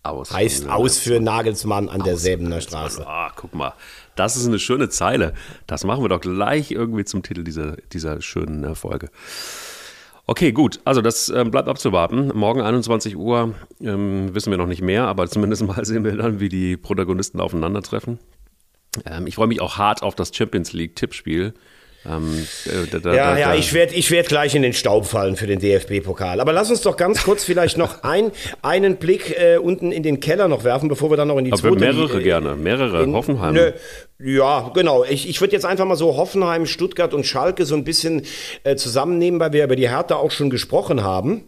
Aus. Heißt aus für Nagelsmann an der Säbener Straße. Ah, guck mal. Das ist eine schöne Zeile. Das machen wir doch gleich irgendwie zum Titel dieser, dieser schönen äh, Folge. Okay, gut. Also das ähm, bleibt abzuwarten. Morgen 21 Uhr ähm, wissen wir noch nicht mehr, aber zumindest mal sehen wir dann, wie die Protagonisten aufeinandertreffen. Ähm, ich freue mich auch hart auf das Champions League Tippspiel. Ähm, da, da, ja, da, ja, ich werde ich werd gleich in den Staub fallen für den DFB-Pokal. Aber lass uns doch ganz kurz vielleicht noch ein, einen Blick äh, unten in den Keller noch werfen, bevor wir dann noch in die Aber zweite... mehrere äh, gerne, mehrere, in, Hoffenheim. Nö, ja, genau. Ich, ich würde jetzt einfach mal so Hoffenheim, Stuttgart und Schalke so ein bisschen äh, zusammennehmen, weil wir über die Hertha auch schon gesprochen haben.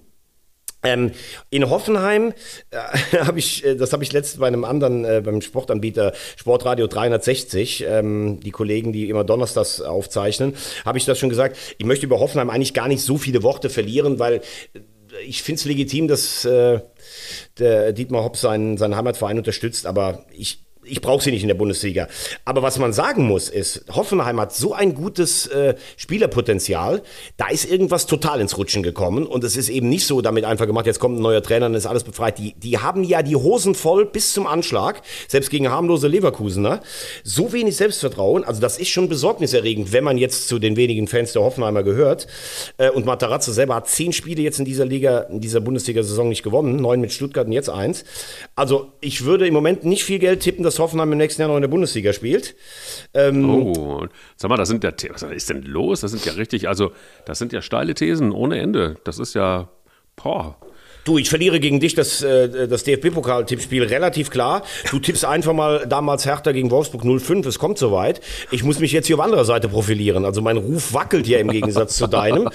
Ähm, in Hoffenheim äh, habe ich, äh, das habe ich letztens bei einem anderen, äh, beim Sportanbieter Sportradio 360, ähm, die Kollegen, die immer Donnerstags aufzeichnen, habe ich das schon gesagt. Ich möchte über Hoffenheim eigentlich gar nicht so viele Worte verlieren, weil äh, ich finde es legitim, dass äh, der Dietmar Hopp seinen, seinen Heimatverein unterstützt, aber ich, ich brauche sie nicht in der Bundesliga. Aber was man sagen muss, ist, Hoffenheim hat so ein gutes äh, Spielerpotenzial, da ist irgendwas total ins Rutschen gekommen und es ist eben nicht so damit einfach gemacht, jetzt kommt ein neuer Trainer und ist alles befreit. Die, die haben ja die Hosen voll bis zum Anschlag, selbst gegen harmlose Leverkusener. So wenig Selbstvertrauen, also das ist schon besorgniserregend, wenn man jetzt zu den wenigen Fans der Hoffenheimer gehört. Äh, und Matarazzo selber hat zehn Spiele jetzt in dieser Liga, in dieser Bundesliga-Saison nicht gewonnen, neun mit Stuttgart und jetzt eins. Also ich würde im Moment nicht viel Geld tippen, dass dass Hoffenheim im nächsten Jahr noch in der Bundesliga spielt. Ähm, oh, sag mal, das sind ja, was ist denn los? Das sind ja richtig, also das sind ja steile Thesen ohne Ende. Das ist ja, boah. Du, ich verliere gegen dich das, äh, das DFB-Pokal-Tippspiel relativ klar. Du tippst einfach mal damals Hertha gegen Wolfsburg 05. Es kommt soweit. Ich muss mich jetzt hier auf anderer Seite profilieren. Also mein Ruf wackelt ja im Gegensatz zu deinem.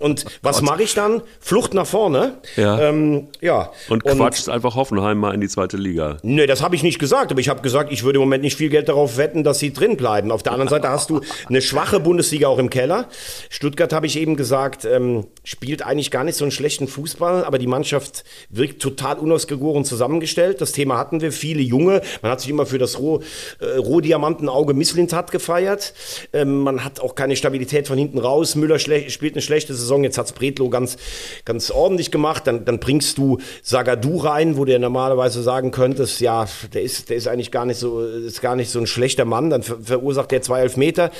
Und was mache ich dann? Flucht nach vorne. Ja. Ähm, ja. Und, und quatscht einfach Hoffenheim mal in die zweite Liga. Nee, das habe ich nicht gesagt. Aber ich habe gesagt, ich würde im Moment nicht viel Geld darauf wetten, dass sie drin bleiben. Auf der anderen Seite hast du eine schwache Bundesliga auch im Keller. Stuttgart, habe ich eben gesagt, ähm, spielt eigentlich gar nicht so einen schlechten Fußball, aber die Mannschaft Mannschaft wirkt total unausgegoren zusammengestellt. Das Thema hatten wir, viele Junge. Man hat sich immer für das Roh, äh, Rohdiamantenauge Misslintat gefeiert. Ähm, man hat auch keine Stabilität von hinten raus. Müller spielt eine schlechte Saison. Jetzt hat es Bretlo ganz, ganz ordentlich gemacht. Dann, dann bringst du Sagadu rein, wo ja normalerweise sagen könntest, ja, der ist, der ist eigentlich gar nicht so, ist gar nicht so ein schlechter Mann. Dann ver verursacht er zwei Elfmeter.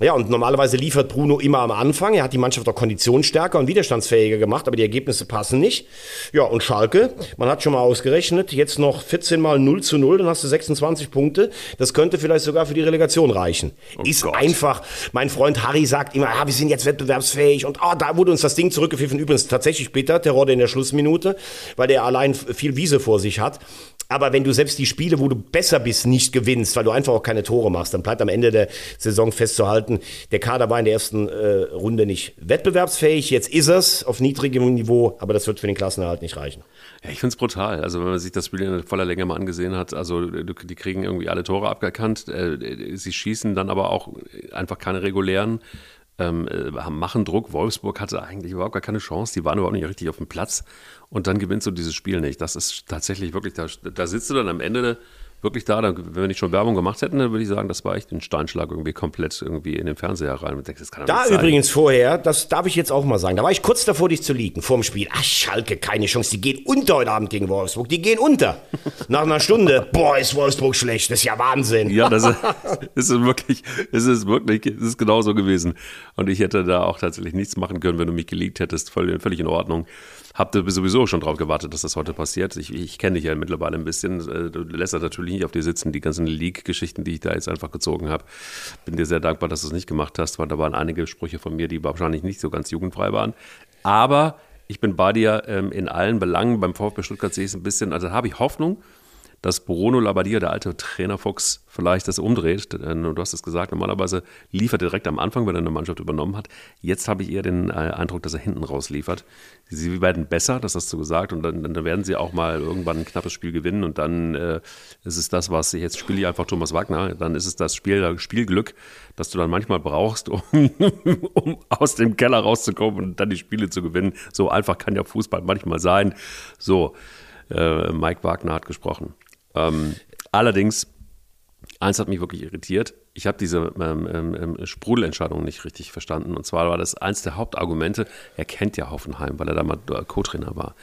Ja, und normalerweise liefert Bruno immer am Anfang. Er hat die Mannschaft auch konditionsstärker und widerstandsfähiger gemacht, aber die Ergebnisse passen nicht. Ja, und Schalke, man hat schon mal ausgerechnet, jetzt noch 14 mal 0 zu 0, dann hast du 26 Punkte. Das könnte vielleicht sogar für die Relegation reichen. Oh Ist Gott. einfach. Mein Freund Harry sagt immer, ah, wir sind jetzt wettbewerbsfähig und ah, da wurde uns das Ding zurückgepfiffen. Übrigens tatsächlich bitter, Terodde in der Schlussminute, weil der allein viel Wiese vor sich hat. Aber wenn du selbst die Spiele, wo du besser bist, nicht gewinnst, weil du einfach auch keine Tore machst, dann bleibt am Ende der Saison festzuhalten, der Kader war in der ersten äh, Runde nicht wettbewerbsfähig. Jetzt ist es auf niedrigem Niveau, aber das wird für den Klassenerhalt nicht reichen. Ja, ich finde es brutal. Also wenn man sich das Spiel in voller Länge mal angesehen hat, also die kriegen irgendwie alle Tore abgekannt. Äh, sie schießen dann aber auch einfach keine regulären ähm, äh, machen Druck. Wolfsburg hatte eigentlich überhaupt gar keine Chance. Die waren überhaupt nicht richtig auf dem Platz. Und dann gewinnst du dieses Spiel nicht. Das ist tatsächlich wirklich, da, da sitzt du dann am Ende wirklich da, dann, wenn wir nicht schon Werbung gemacht hätten, dann würde ich sagen, das war echt ein Steinschlag irgendwie komplett irgendwie in den Fernseher rein. Und denkst, das kann da übrigens vorher, das darf ich jetzt auch mal sagen, da war ich kurz davor, dich zu liegen, vorm Spiel. Ach, Schalke, keine Chance, die gehen unter heute Abend gegen Wolfsburg, die gehen unter. Nach einer Stunde, boah, ist Wolfsburg schlecht, das ist ja Wahnsinn. Ja, das ist, ist wirklich, ist es wirklich, ist es genauso gewesen. Und ich hätte da auch tatsächlich nichts machen können, wenn du mich geleakt hättest, völlig, völlig in Ordnung. Habt sowieso schon drauf gewartet, dass das heute passiert. Ich, ich kenne dich ja mittlerweile ein bisschen. Äh, du lässt das natürlich nicht auf dir sitzen, die ganzen Leak-Geschichten, die ich da jetzt einfach gezogen habe. Bin dir sehr dankbar, dass du es nicht gemacht hast, weil da waren einige Sprüche von mir, die wahrscheinlich nicht so ganz jugendfrei waren. Aber ich bin bei dir ähm, in allen Belangen. Beim VfB Stuttgart sehe ich es ein bisschen, also da habe ich Hoffnung, dass Bruno Labbadia, der alte Trainerfuchs, vielleicht das umdreht. Du hast es gesagt, normalerweise liefert er direkt am Anfang, wenn er eine Mannschaft übernommen hat. Jetzt habe ich eher den äh, Eindruck, dass er hinten raus liefert. Sie werden besser, das hast du gesagt, und dann, dann werden sie auch mal irgendwann ein knappes Spiel gewinnen und dann äh, ist es das, was jetzt spiele ich einfach Thomas Wagner, dann ist es das Spiel, Spielglück, das du dann manchmal brauchst, um, um aus dem Keller rauszukommen und dann die Spiele zu gewinnen. So einfach kann ja Fußball manchmal sein. So, äh, Mike Wagner hat gesprochen. Ähm, allerdings, eins hat mich wirklich irritiert. Ich habe diese ähm, ähm, ähm, Sprudelentscheidung nicht richtig verstanden. Und zwar war das eins der Hauptargumente. Er kennt ja Hoffenheim, weil er da mal Co-Trainer war.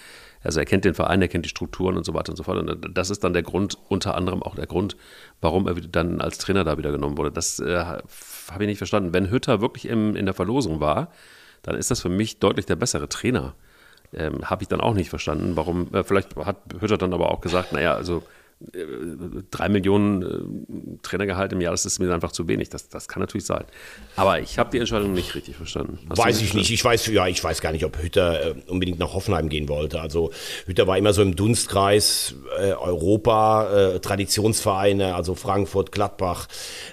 Also er kennt den Verein, er kennt die Strukturen und so weiter und so fort. Und das ist dann der Grund, unter anderem auch der Grund, warum er dann als Trainer da wieder genommen wurde. Das äh, habe ich nicht verstanden. Wenn Hütter wirklich im, in der Verlosung war, dann ist das für mich deutlich der bessere Trainer. Ähm, Habe ich dann auch nicht verstanden, warum. Äh, vielleicht hat Hütter dann aber auch gesagt, naja, also drei Millionen äh, Trainergehalt im Jahr, das ist mir einfach zu wenig. Das, das kann natürlich sein. Aber ich habe die Entscheidung nicht richtig verstanden. Hast weiß ich nicht. Ich weiß, ja, ich weiß gar nicht, ob Hütter äh, unbedingt nach Hoffenheim gehen wollte. Also Hütter war immer so im Dunstkreis äh, Europa, äh, Traditionsvereine, also Frankfurt, Gladbach,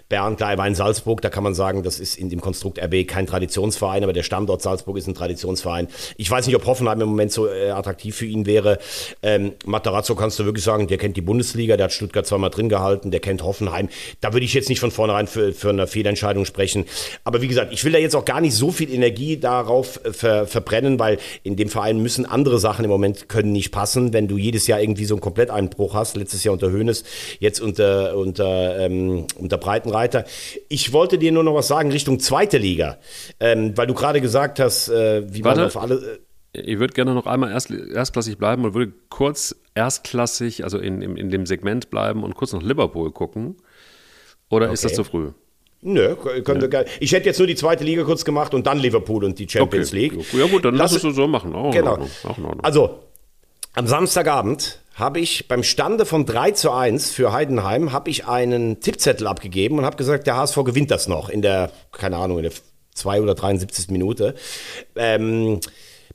Bern, klar, er war in Salzburg, da kann man sagen, das ist in dem Konstrukt RB kein Traditionsverein, aber der Standort Salzburg ist ein Traditionsverein. Ich weiß nicht, ob Hoffenheim im Moment so äh, attraktiv für ihn wäre. Ähm, Matarazzo kannst du wirklich sagen, der kennt die Bundesliga, der hat Stuttgart zweimal drin gehalten, der kennt Hoffenheim. Da würde ich jetzt nicht von vornherein für, für eine Fehlentscheidung sprechen. Aber wie gesagt, ich will da jetzt auch gar nicht so viel Energie darauf äh, ver, verbrennen, weil in dem Verein müssen andere Sachen im Moment können nicht passen. Wenn du jedes Jahr irgendwie so einen Kompletteinbruch hast, letztes Jahr unter Höhnes, jetzt unter, unter, ähm, unter Breitenreiter, Reiter. Ich wollte dir nur noch was sagen Richtung zweite Liga, ähm, weil du gerade gesagt hast, äh, wie Warte. man auf alle. Ich würde gerne noch einmal erst, erstklassig bleiben und würde kurz erstklassig, also in, in, in dem Segment bleiben und kurz noch Liverpool gucken. Oder okay. ist das zu früh? Nö, können ja. wir Ich hätte jetzt nur die zweite Liga kurz gemacht und dann Liverpool und die Champions okay. League. Ja gut, dann lass, es so machen. Auch genau. Also, am Samstagabend habe ich beim Stande von 3 zu 1 für Heidenheim, habe ich einen Tippzettel abgegeben und habe gesagt, der HSV gewinnt das noch in der, keine Ahnung, in der 2 oder 73. Minute. Ähm,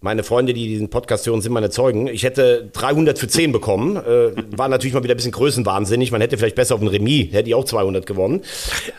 meine Freunde, die diesen Podcast hören, sind meine Zeugen. Ich hätte 300 für 10 bekommen. Äh, war natürlich mal wieder ein bisschen größenwahnsinnig. Man hätte vielleicht besser auf ein Remis, hätte ich auch 200 gewonnen.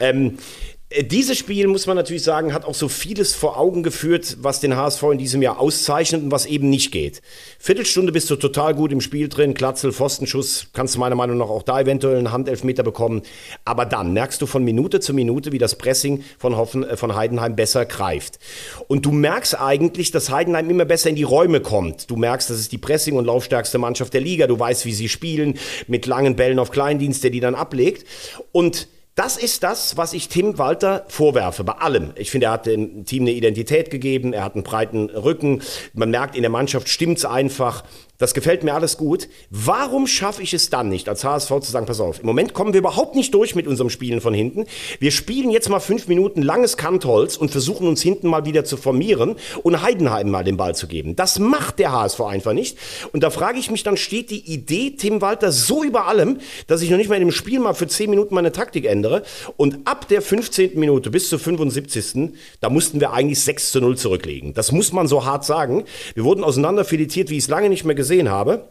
Ähm, äh, dieses Spiel, muss man natürlich sagen, hat auch so vieles vor Augen geführt, was den HSV in diesem Jahr auszeichnet und was eben nicht geht. Viertelstunde bist du total gut im Spiel drin, Klatzel, Pfostenschuss, kannst du meiner Meinung nach auch da eventuell einen Handelfmeter bekommen. Aber dann merkst du von Minute zu Minute, wie das Pressing von, Hoffen, äh, von Heidenheim besser greift. Und du merkst eigentlich, dass Heidenheim immer besser in die Räume kommt. Du merkst, das ist die Pressing- und laufstärkste Mannschaft der Liga. Du weißt, wie sie spielen, mit langen Bällen auf Kleindienst, der die dann ablegt. Und das ist das, was ich Tim Walter vorwerfe, bei allem. Ich finde, er hat dem Team eine Identität gegeben, er hat einen breiten Rücken, man merkt, in der Mannschaft stimmt's einfach. Das gefällt mir alles gut. Warum schaffe ich es dann nicht, als HSV zu sagen, pass auf, im Moment kommen wir überhaupt nicht durch mit unserem Spielen von hinten. Wir spielen jetzt mal fünf Minuten langes Kantholz und versuchen uns hinten mal wieder zu formieren und Heidenheim mal den Ball zu geben. Das macht der HSV einfach nicht. Und da frage ich mich, dann steht die Idee Tim Walter so über allem, dass ich noch nicht mal in dem Spiel mal für zehn Minuten meine Taktik ändere. Und ab der 15. Minute bis zur 75. da mussten wir eigentlich 6 zu 0 zurücklegen. Das muss man so hart sagen. Wir wurden auseinanderfiletiert, wie ich es lange nicht mehr gesehen gesehen habe.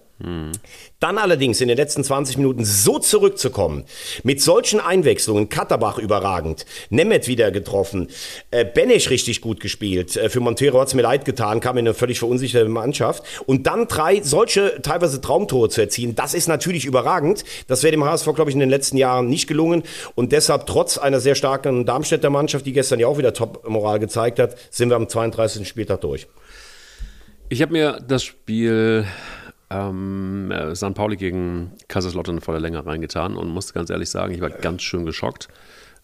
Dann allerdings in den letzten 20 Minuten so zurückzukommen, mit solchen Einwechslungen, Katterbach überragend, Nemeth wieder getroffen, äh, Benesch richtig gut gespielt, äh, für Montero hat es mir leid getan, kam in eine völlig verunsicherte Mannschaft und dann drei solche teilweise Traumtore zu erzielen, das ist natürlich überragend. Das wäre dem HSV, glaube ich, in den letzten Jahren nicht gelungen und deshalb trotz einer sehr starken Darmstädter Mannschaft, die gestern ja auch wieder Top-Moral gezeigt hat, sind wir am 32. Spieltag durch. Ich habe mir das Spiel ähm, äh, St. Pauli gegen Kaiserslautern vor der Länge reingetan und musste ganz ehrlich sagen, ich war ganz schön geschockt.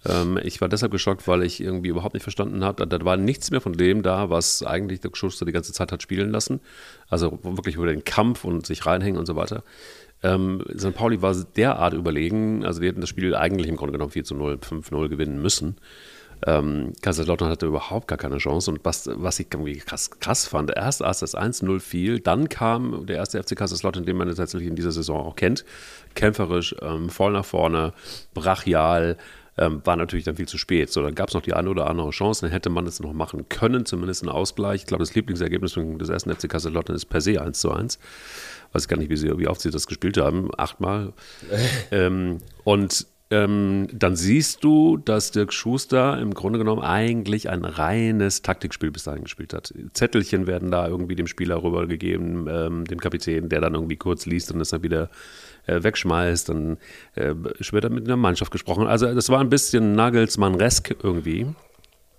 Ähm, ich war deshalb geschockt, weil ich irgendwie überhaupt nicht verstanden habe, da war nichts mehr von dem da, was eigentlich der Schuster die ganze Zeit hat spielen lassen. Also wirklich über den Kampf und sich reinhängen und so weiter. Ähm, St. Pauli war derart überlegen, also die hätten das Spiel eigentlich im Grunde genommen 4 zu 0, 5 0 gewinnen müssen. Ähm, Kaiserslautern hatte überhaupt gar keine Chance. Und was, was ich irgendwie krass, krass fand, erst als das 1-0 fiel, dann kam der erste FC Kaiserslautern, den man tatsächlich in dieser Saison auch kennt. Kämpferisch, ähm, voll nach vorne, brachial. Ähm, war natürlich dann viel zu spät. So, dann gab es noch die eine oder andere Chance, dann hätte man es noch machen können, zumindest einen Ausgleich. Ich glaube, das Lieblingsergebnis des ersten FC Kaiserslautern ist per se 1 zu 1. Weiß gar nicht, wie, sie, wie oft sie das gespielt haben. Achtmal. ähm, und ähm, dann siehst du, dass Dirk Schuster im Grunde genommen eigentlich ein reines Taktikspiel bis dahin gespielt hat. Zettelchen werden da irgendwie dem Spieler rübergegeben, ähm, dem Kapitän, der dann irgendwie kurz liest und es dann wieder äh, wegschmeißt. Dann äh, wird er mit einer Mannschaft gesprochen. Also das war ein bisschen Nagelsmann-resk irgendwie,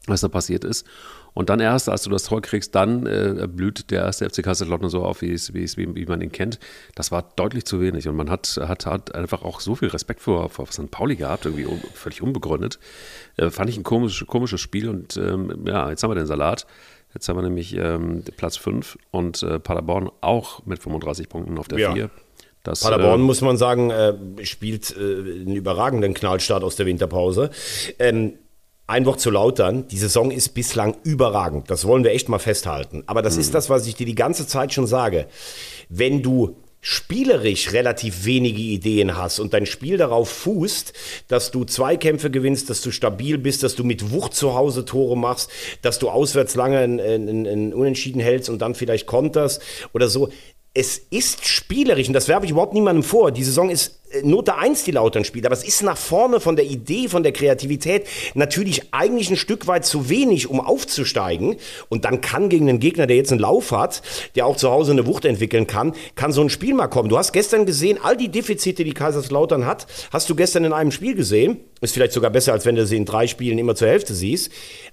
was da passiert ist. Und dann erst, als du das Tor kriegst, dann äh, blüht der erste FC Kaiserslautern so auf, wie, es, wie, es, wie, wie man ihn kennt. Das war deutlich zu wenig. Und man hat, hat, hat einfach auch so viel Respekt vor, vor St. Pauli gehabt, irgendwie un, völlig unbegründet. Äh, fand ich ein komisch, komisches Spiel. Und ähm, ja, jetzt haben wir den Salat. Jetzt haben wir nämlich ähm, Platz 5 und äh, Paderborn auch mit 35 Punkten auf der 4. Ja. Das, Paderborn, äh, muss man sagen, äh, spielt äh, einen überragenden Knallstart aus der Winterpause. Ähm, ein Wort zu lautern. Die Saison ist bislang überragend. Das wollen wir echt mal festhalten. Aber das ist das, was ich dir die ganze Zeit schon sage. Wenn du spielerisch relativ wenige Ideen hast und dein Spiel darauf fußt, dass du Zweikämpfe gewinnst, dass du stabil bist, dass du mit Wucht zu Hause Tore machst, dass du auswärts lange ein Unentschieden hältst und dann vielleicht konterst oder so, es ist spielerisch, und das werfe ich überhaupt niemandem vor. Die Saison ist Note 1, die Lautern spielt, aber es ist nach vorne von der Idee, von der Kreativität natürlich eigentlich ein Stück weit zu wenig, um aufzusteigen. Und dann kann gegen einen Gegner, der jetzt einen Lauf hat, der auch zu Hause eine Wucht entwickeln kann, kann so ein Spiel mal kommen. Du hast gestern gesehen, all die Defizite, die Kaiserslautern hat, hast du gestern in einem Spiel gesehen. Ist vielleicht sogar besser, als wenn du sie in drei Spielen immer zur Hälfte siehst.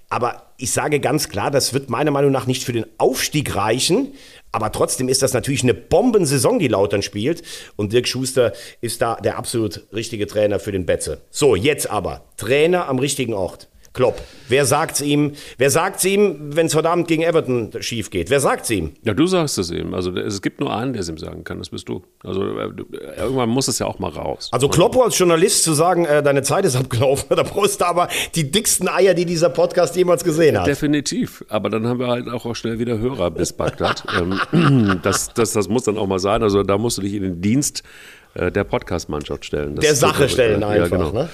Aber ich sage ganz klar, das wird meiner Meinung nach nicht für den Aufstieg reichen. Aber trotzdem ist das natürlich eine Bombensaison, die Lautern spielt. Und Dirk Schuster ist da der absolut richtige Trainer für den Betze. So, jetzt aber. Trainer am richtigen Ort. Klopp. Wer sagt's ihm? Wer sagt's ihm, wenn es heute Abend gegen Everton schief geht? Wer sagt's ihm? Ja, du sagst es ihm. Also es gibt nur einen, der es ihm sagen kann. Das bist du. Also äh, irgendwann muss es ja auch mal raus. Also Kloppo als Journalist zu sagen, äh, deine Zeit ist abgelaufen, da brauchst du aber die dicksten Eier, die dieser Podcast jemals gesehen hat. Definitiv. Aber dann haben wir halt auch schnell wieder Hörer bis Bagdad. Ähm, das, das, das muss dann auch mal sein. Also da musst du dich in den Dienst äh, der Podcast-Mannschaft stellen. Das der Sache stellen einfach. Ja, genau. ne?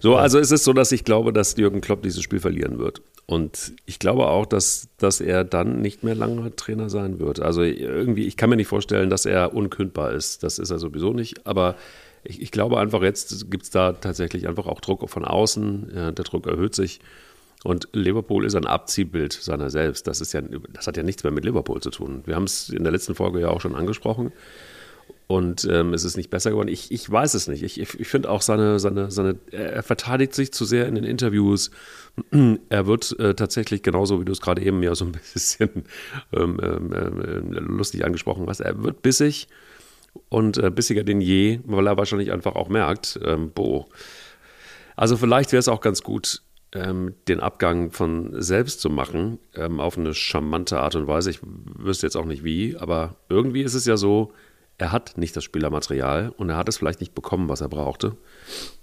So, also es ist so, dass ich glaube, dass Jürgen Klopp dieses Spiel verlieren wird. Und ich glaube auch, dass, dass er dann nicht mehr lange Trainer sein wird. Also irgendwie, ich kann mir nicht vorstellen, dass er unkündbar ist. Das ist er sowieso nicht. Aber ich, ich glaube einfach, jetzt gibt es da tatsächlich einfach auch Druck von außen. Ja, der Druck erhöht sich. Und Liverpool ist ein Abziehbild seiner selbst. Das, ist ja, das hat ja nichts mehr mit Liverpool zu tun. Wir haben es in der letzten Folge ja auch schon angesprochen und ähm, es ist nicht besser geworden. Ich, ich weiß es nicht. Ich, ich finde auch seine, seine, seine, er verteidigt sich zu sehr in den Interviews. Er wird äh, tatsächlich genauso, wie du es gerade eben ja so ein bisschen ähm, ähm, äh, lustig angesprochen hast, er wird bissig und äh, bissiger denn je, weil er wahrscheinlich einfach auch merkt, ähm, boah. Also vielleicht wäre es auch ganz gut, ähm, den Abgang von selbst zu machen, ähm, auf eine charmante Art und Weise. Ich wüsste jetzt auch nicht wie, aber irgendwie ist es ja so, er hat nicht das Spielermaterial und er hat es vielleicht nicht bekommen, was er brauchte.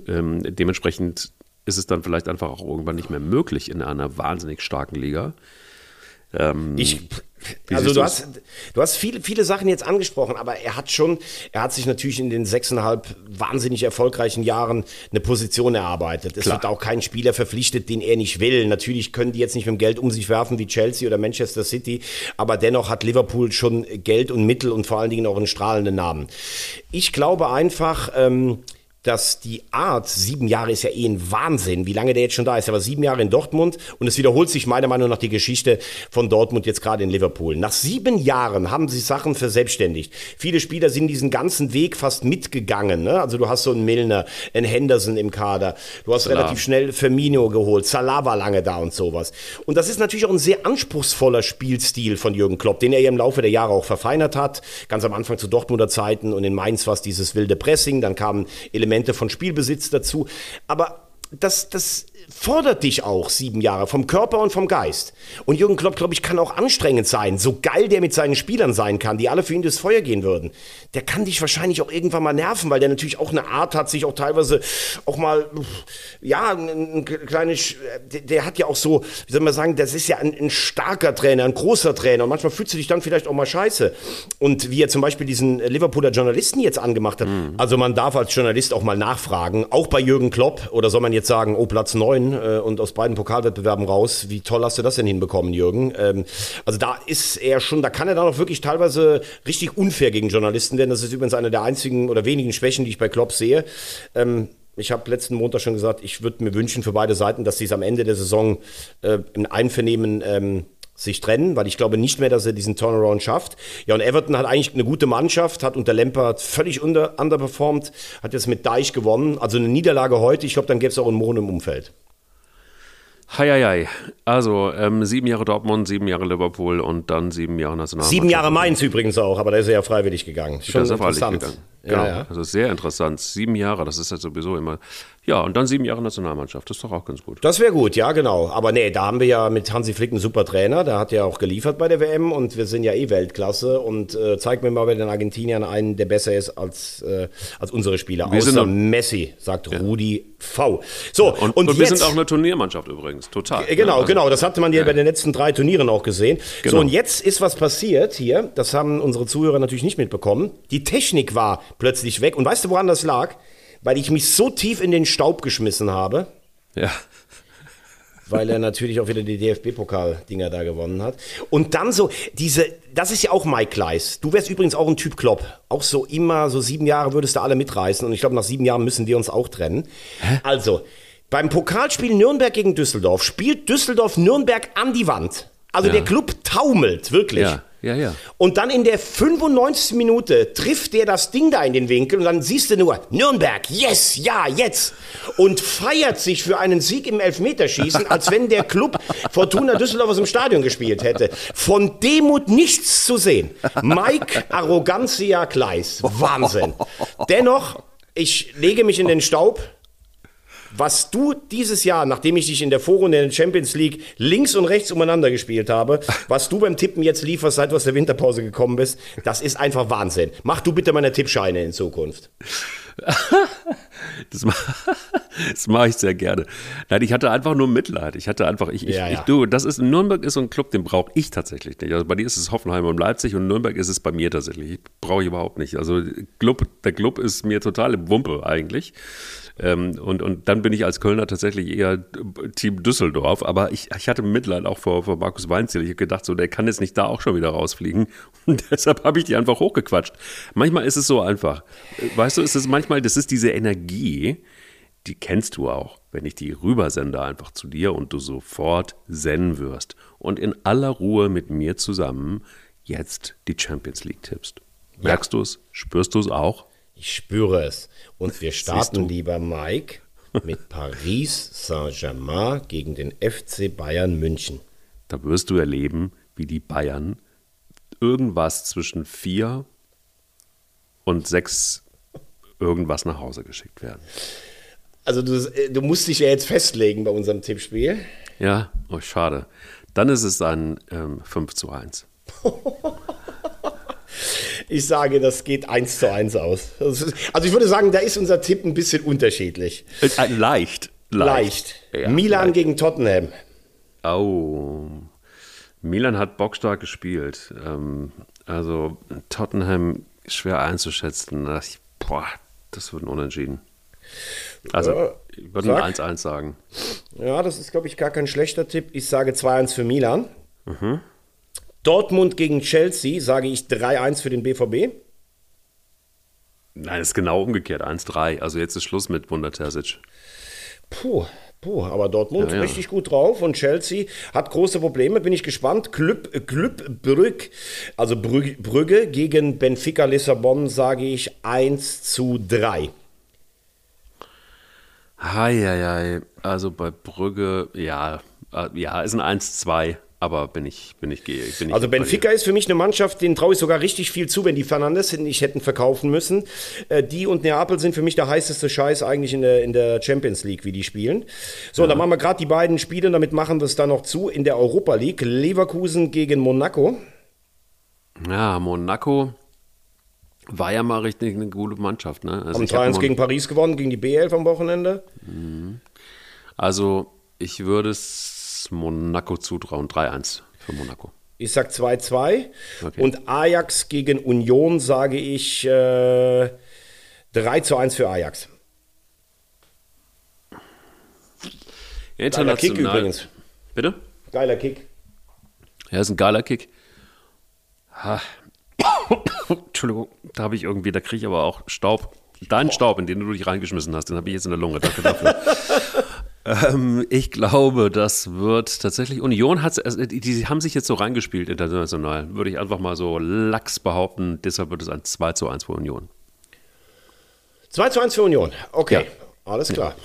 Ähm, dementsprechend ist es dann vielleicht einfach auch irgendwann nicht mehr möglich in einer wahnsinnig starken Liga. Ähm, ich, also du hast, du hast viele, viele Sachen jetzt angesprochen, aber er hat schon, er hat sich natürlich in den sechseinhalb wahnsinnig erfolgreichen Jahren eine Position erarbeitet. Es Klar. wird auch kein Spieler verpflichtet, den er nicht will. Natürlich können die jetzt nicht mit dem Geld um sich werfen wie Chelsea oder Manchester City, aber dennoch hat Liverpool schon Geld und Mittel und vor allen Dingen auch einen strahlenden Namen. Ich glaube einfach, ähm, dass die Art, sieben Jahre ist ja eh ein Wahnsinn, wie lange der jetzt schon da ist, aber sieben Jahre in Dortmund und es wiederholt sich meiner Meinung nach die Geschichte von Dortmund jetzt gerade in Liverpool. Nach sieben Jahren haben sie Sachen verselbstständigt. Viele Spieler sind diesen ganzen Weg fast mitgegangen. Ne? Also du hast so einen Milner, einen Henderson im Kader, du hast Salah. relativ schnell Firmino geholt, Salah war lange da und sowas. Und das ist natürlich auch ein sehr anspruchsvoller Spielstil von Jürgen Klopp, den er ja im Laufe der Jahre auch verfeinert hat. Ganz am Anfang zu Dortmunder Zeiten und in Mainz war es dieses wilde Pressing, dann kamen Elemente Elemente von Spielbesitz dazu. Aber das, das fordert dich auch sieben Jahre vom Körper und vom Geist. Und Jürgen Klopp, glaube ich, kann auch anstrengend sein. So geil der mit seinen Spielern sein kann, die alle für ihn durchs Feuer gehen würden. Der kann dich wahrscheinlich auch irgendwann mal nerven, weil der natürlich auch eine Art hat, sich auch teilweise auch mal, ja, ein, ein kleines, der, der, hat ja auch so, wie soll man sagen, das ist ja ein, ein, starker Trainer, ein großer Trainer. Und manchmal fühlst du dich dann vielleicht auch mal scheiße. Und wie er zum Beispiel diesen Liverpooler Journalisten jetzt angemacht hat. Mhm. Also man darf als Journalist auch mal nachfragen, auch bei Jürgen Klopp, oder soll man jetzt sagen, oh, Platz 9 äh, und aus beiden Pokalwettbewerben raus. Wie toll hast du das denn hinbekommen, Jürgen? Ähm, also da ist er schon, da kann er dann auch wirklich teilweise richtig unfair gegen Journalisten werden. Das ist übrigens eine der einzigen oder wenigen Schwächen, die ich bei Klopp sehe. Ähm, ich habe letzten Montag schon gesagt, ich würde mir wünschen für beide Seiten, dass sie es am Ende der Saison äh, im Einvernehmen ähm, sich trennen, weil ich glaube nicht mehr, dass er diesen Turnaround schafft. Ja, und Everton hat eigentlich eine gute Mannschaft, hat unter Lampard völlig under, underperformed, hat jetzt mit Deich gewonnen. Also eine Niederlage heute, ich glaube, dann gäbe es auch einen Mohn im Umfeld. Heieiei. Also ähm, sieben Jahre Dortmund, sieben Jahre Liverpool und dann sieben Jahre Nationalmannschaft. Sieben Jahre Mainz übrigens auch, aber da ist er ja freiwillig gegangen. Schon er freiwillig gegangen. Genau. Ja, ja. Also sehr interessant. Sieben Jahre, das ist ja sowieso immer. Ja, und dann sieben Jahre Nationalmannschaft. Das ist doch auch ganz gut. Das wäre gut, ja, genau. Aber nee, da haben wir ja mit Hansi Flick einen super Trainer. Der hat ja auch geliefert bei der WM und wir sind ja eh Weltklasse. Und äh, zeig mir mal bei den Argentiniern einen, der besser ist als, äh, als unsere Spieler. Wir Außer Messi, sagt Rudi V. So, Und, und, und, wir jetzt, sind auch eine Turniermannschaft übrigens, total. Genau, Also- genau. Das hatte man ja bei den letzten drei Turnieren auch gesehen. So, Genau. und jetzt ist was passiert hier. Das haben unsere Zuhörer natürlich nicht mitbekommen. Die Technik war plötzlich weg. Und weißt du, woran das lag? Weil ich mich so tief in den Staub geschmissen habe, Ja. weil er natürlich auch wieder die DFB-Pokal-Dinger da gewonnen hat. Und dann so, diese, das ist ja auch Mike Kleiss. Du wärst übrigens auch ein Typ Klopp. Auch so immer, so sieben Jahre würdest du alle mitreißen. Und ich glaube, nach sieben Jahren müssen wir uns auch trennen. Also, beim Pokalspiel Nürnberg gegen Düsseldorf spielt Düsseldorf Nürnberg an die Wand. Also Ja. der Club taumelt, wirklich. Ja, ja, ja. Und dann in der 95. Minute trifft der das Ding da in den Winkel und dann siehst du nur, Nürnberg, yes, ja, jetzt. Und feiert sich für einen Sieg im Elfmeterschießen, als wenn der Club Fortuna Düsseldorf aus dem Stadion gespielt hätte. Von Demut nichts zu sehen. Mike Arrogantia Kleis. Wahnsinn. Dennoch, ich lege mich in den Staub. Was du dieses Jahr, nachdem ich dich in der Vorrunde in der Champions League links und rechts umeinander gespielt habe, was du beim Tippen jetzt lieferst, seit du aus der Winterpause gekommen bist, das ist einfach Wahnsinn. Mach du bitte meine Tippscheine in Zukunft. Das, ma- das mache ich sehr gerne. Nein, ich hatte einfach nur Mitleid. Ich hatte einfach, ich, ich, Ja, ja. ich du, das ist, Nürnberg ist so ein Club, den brauche ich tatsächlich nicht. Also bei dir ist es Hoffenheim und Leipzig und Nürnberg ist es bei mir tatsächlich. Ich brauche ich überhaupt nicht. Also Club, der Club ist mir total im Wumpe eigentlich. Ähm, und, und dann bin ich als Kölner tatsächlich eher Team Düsseldorf. Aber ich, ich hatte Mitleid auch vor, vor Markus Weinziel. Ich habe gedacht, so, der kann jetzt nicht da auch schon wieder rausfliegen. Und deshalb habe ich die einfach hochgequatscht. Manchmal ist es so einfach. Weißt du, es ist manchmal, das ist diese Energie, die kennst du auch, wenn ich die rübersende einfach zu dir und du sofort zen wirst und in aller Ruhe mit mir zusammen jetzt die Champions League tippst. Merkst du es? Spürst du es auch? Ich spüre es. Und wir starten, lieber Mike, mit Paris Saint-Germain gegen den FC Bayern München. Da wirst du erleben, wie die Bayern irgendwas zwischen vier und sechs irgendwas nach Hause geschickt werden. Also du, du musst dich ja jetzt festlegen bei unserem Tippspiel. Ja, oh, schade. Dann ist es ein ähm, 5 zu 1. Ich sage, das geht eins zu eins aus. Ist- Also ich würde sagen, da ist unser Tipp ein bisschen unterschiedlich. Äh, äh, leicht. Leicht. Ja, Milan leicht. gegen Tottenham. Oh. Milan hat bockstark gespielt. Ähm, also Tottenham schwer einzuschätzen. Ich, boah, das wird ein Unentschieden. Also, Ja, ich würde nur sag. 1-1 sagen. Ja, das ist, glaube ich, gar kein schlechter Tipp. Ich sage 2-1 für Milan. Dortmund gegen Chelsea sage ich 3-1 für den BVB. Nein, es ist genau umgekehrt. 1-3. Also jetzt ist Schluss mit Wunder Terzic. Puh, puh, aber Dortmund Ja, ja. richtig gut drauf und Chelsea hat große Probleme. Bin ich gespannt. Club, Club Brügge, also Brügge, Brügge gegen Benfica Lissabon sage ich 1 zu 3. Heieiei. Also bei Brügge, ja, äh, ja, ist ein 1-2. Aber bin ich, bin ich, gehe. Bin ich Also. Benfica ist für mich eine Mannschaft, denen traue ich sogar richtig viel zu, wenn die Fernandes nicht hätten verkaufen müssen. Äh, Die und Neapel sind für mich der heißeste Scheiß eigentlich in der, in der Champions League, wie die spielen. So, dann machen wir gerade die beiden Spiele, damit machen wir es dann noch zu. In der Europa League, Leverkusen gegen Monaco. Ja, Monaco war ja mal richtig eine gute Mannschaft. Ne? Also Haben ich hab 3-1 Mon- gegen Paris gewonnen, gegen die B11 am Wochenende. Also ich würde es Monaco zutrauen. 3-1 für Monaco. Ich sag 2-2. Okay. Und Ajax gegen Union sage ich äh, 3 zu 1 für Ajax. Geiler Kick übrigens. Bitte? Geiler Kick. Ja, ist ein geiler Kick. Ha. Entschuldigung, da habe ich irgendwie, da kriege ich aber auch Staub. Deinen Staub, in den du dich reingeschmissen hast, den habe ich jetzt in der Lunge. Danke dafür. ähm, ich glaube, das wird tatsächlich. Union hat, also die, die haben sich jetzt so reingespielt international. Würde ich einfach mal so lax behaupten. Deshalb wird es ein 2 zu 1 für Union. 2 zu 1 für Union. Okay, Ja. alles klar.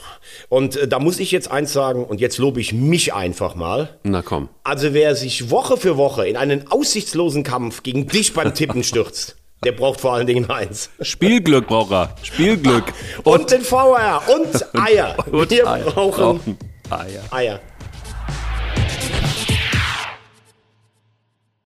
Und äh, da muss ich jetzt eins sagen, und jetzt lobe ich mich einfach mal. Na komm. Also wer sich Woche für Woche in einen aussichtslosen Kampf gegen dich beim Tippen stürzt, Der braucht vor allen Dingen eins. Spielglück braucht er. Spielglück. Und, den VR und Eier. Und Wir Eier. brauchen Eier. Eier.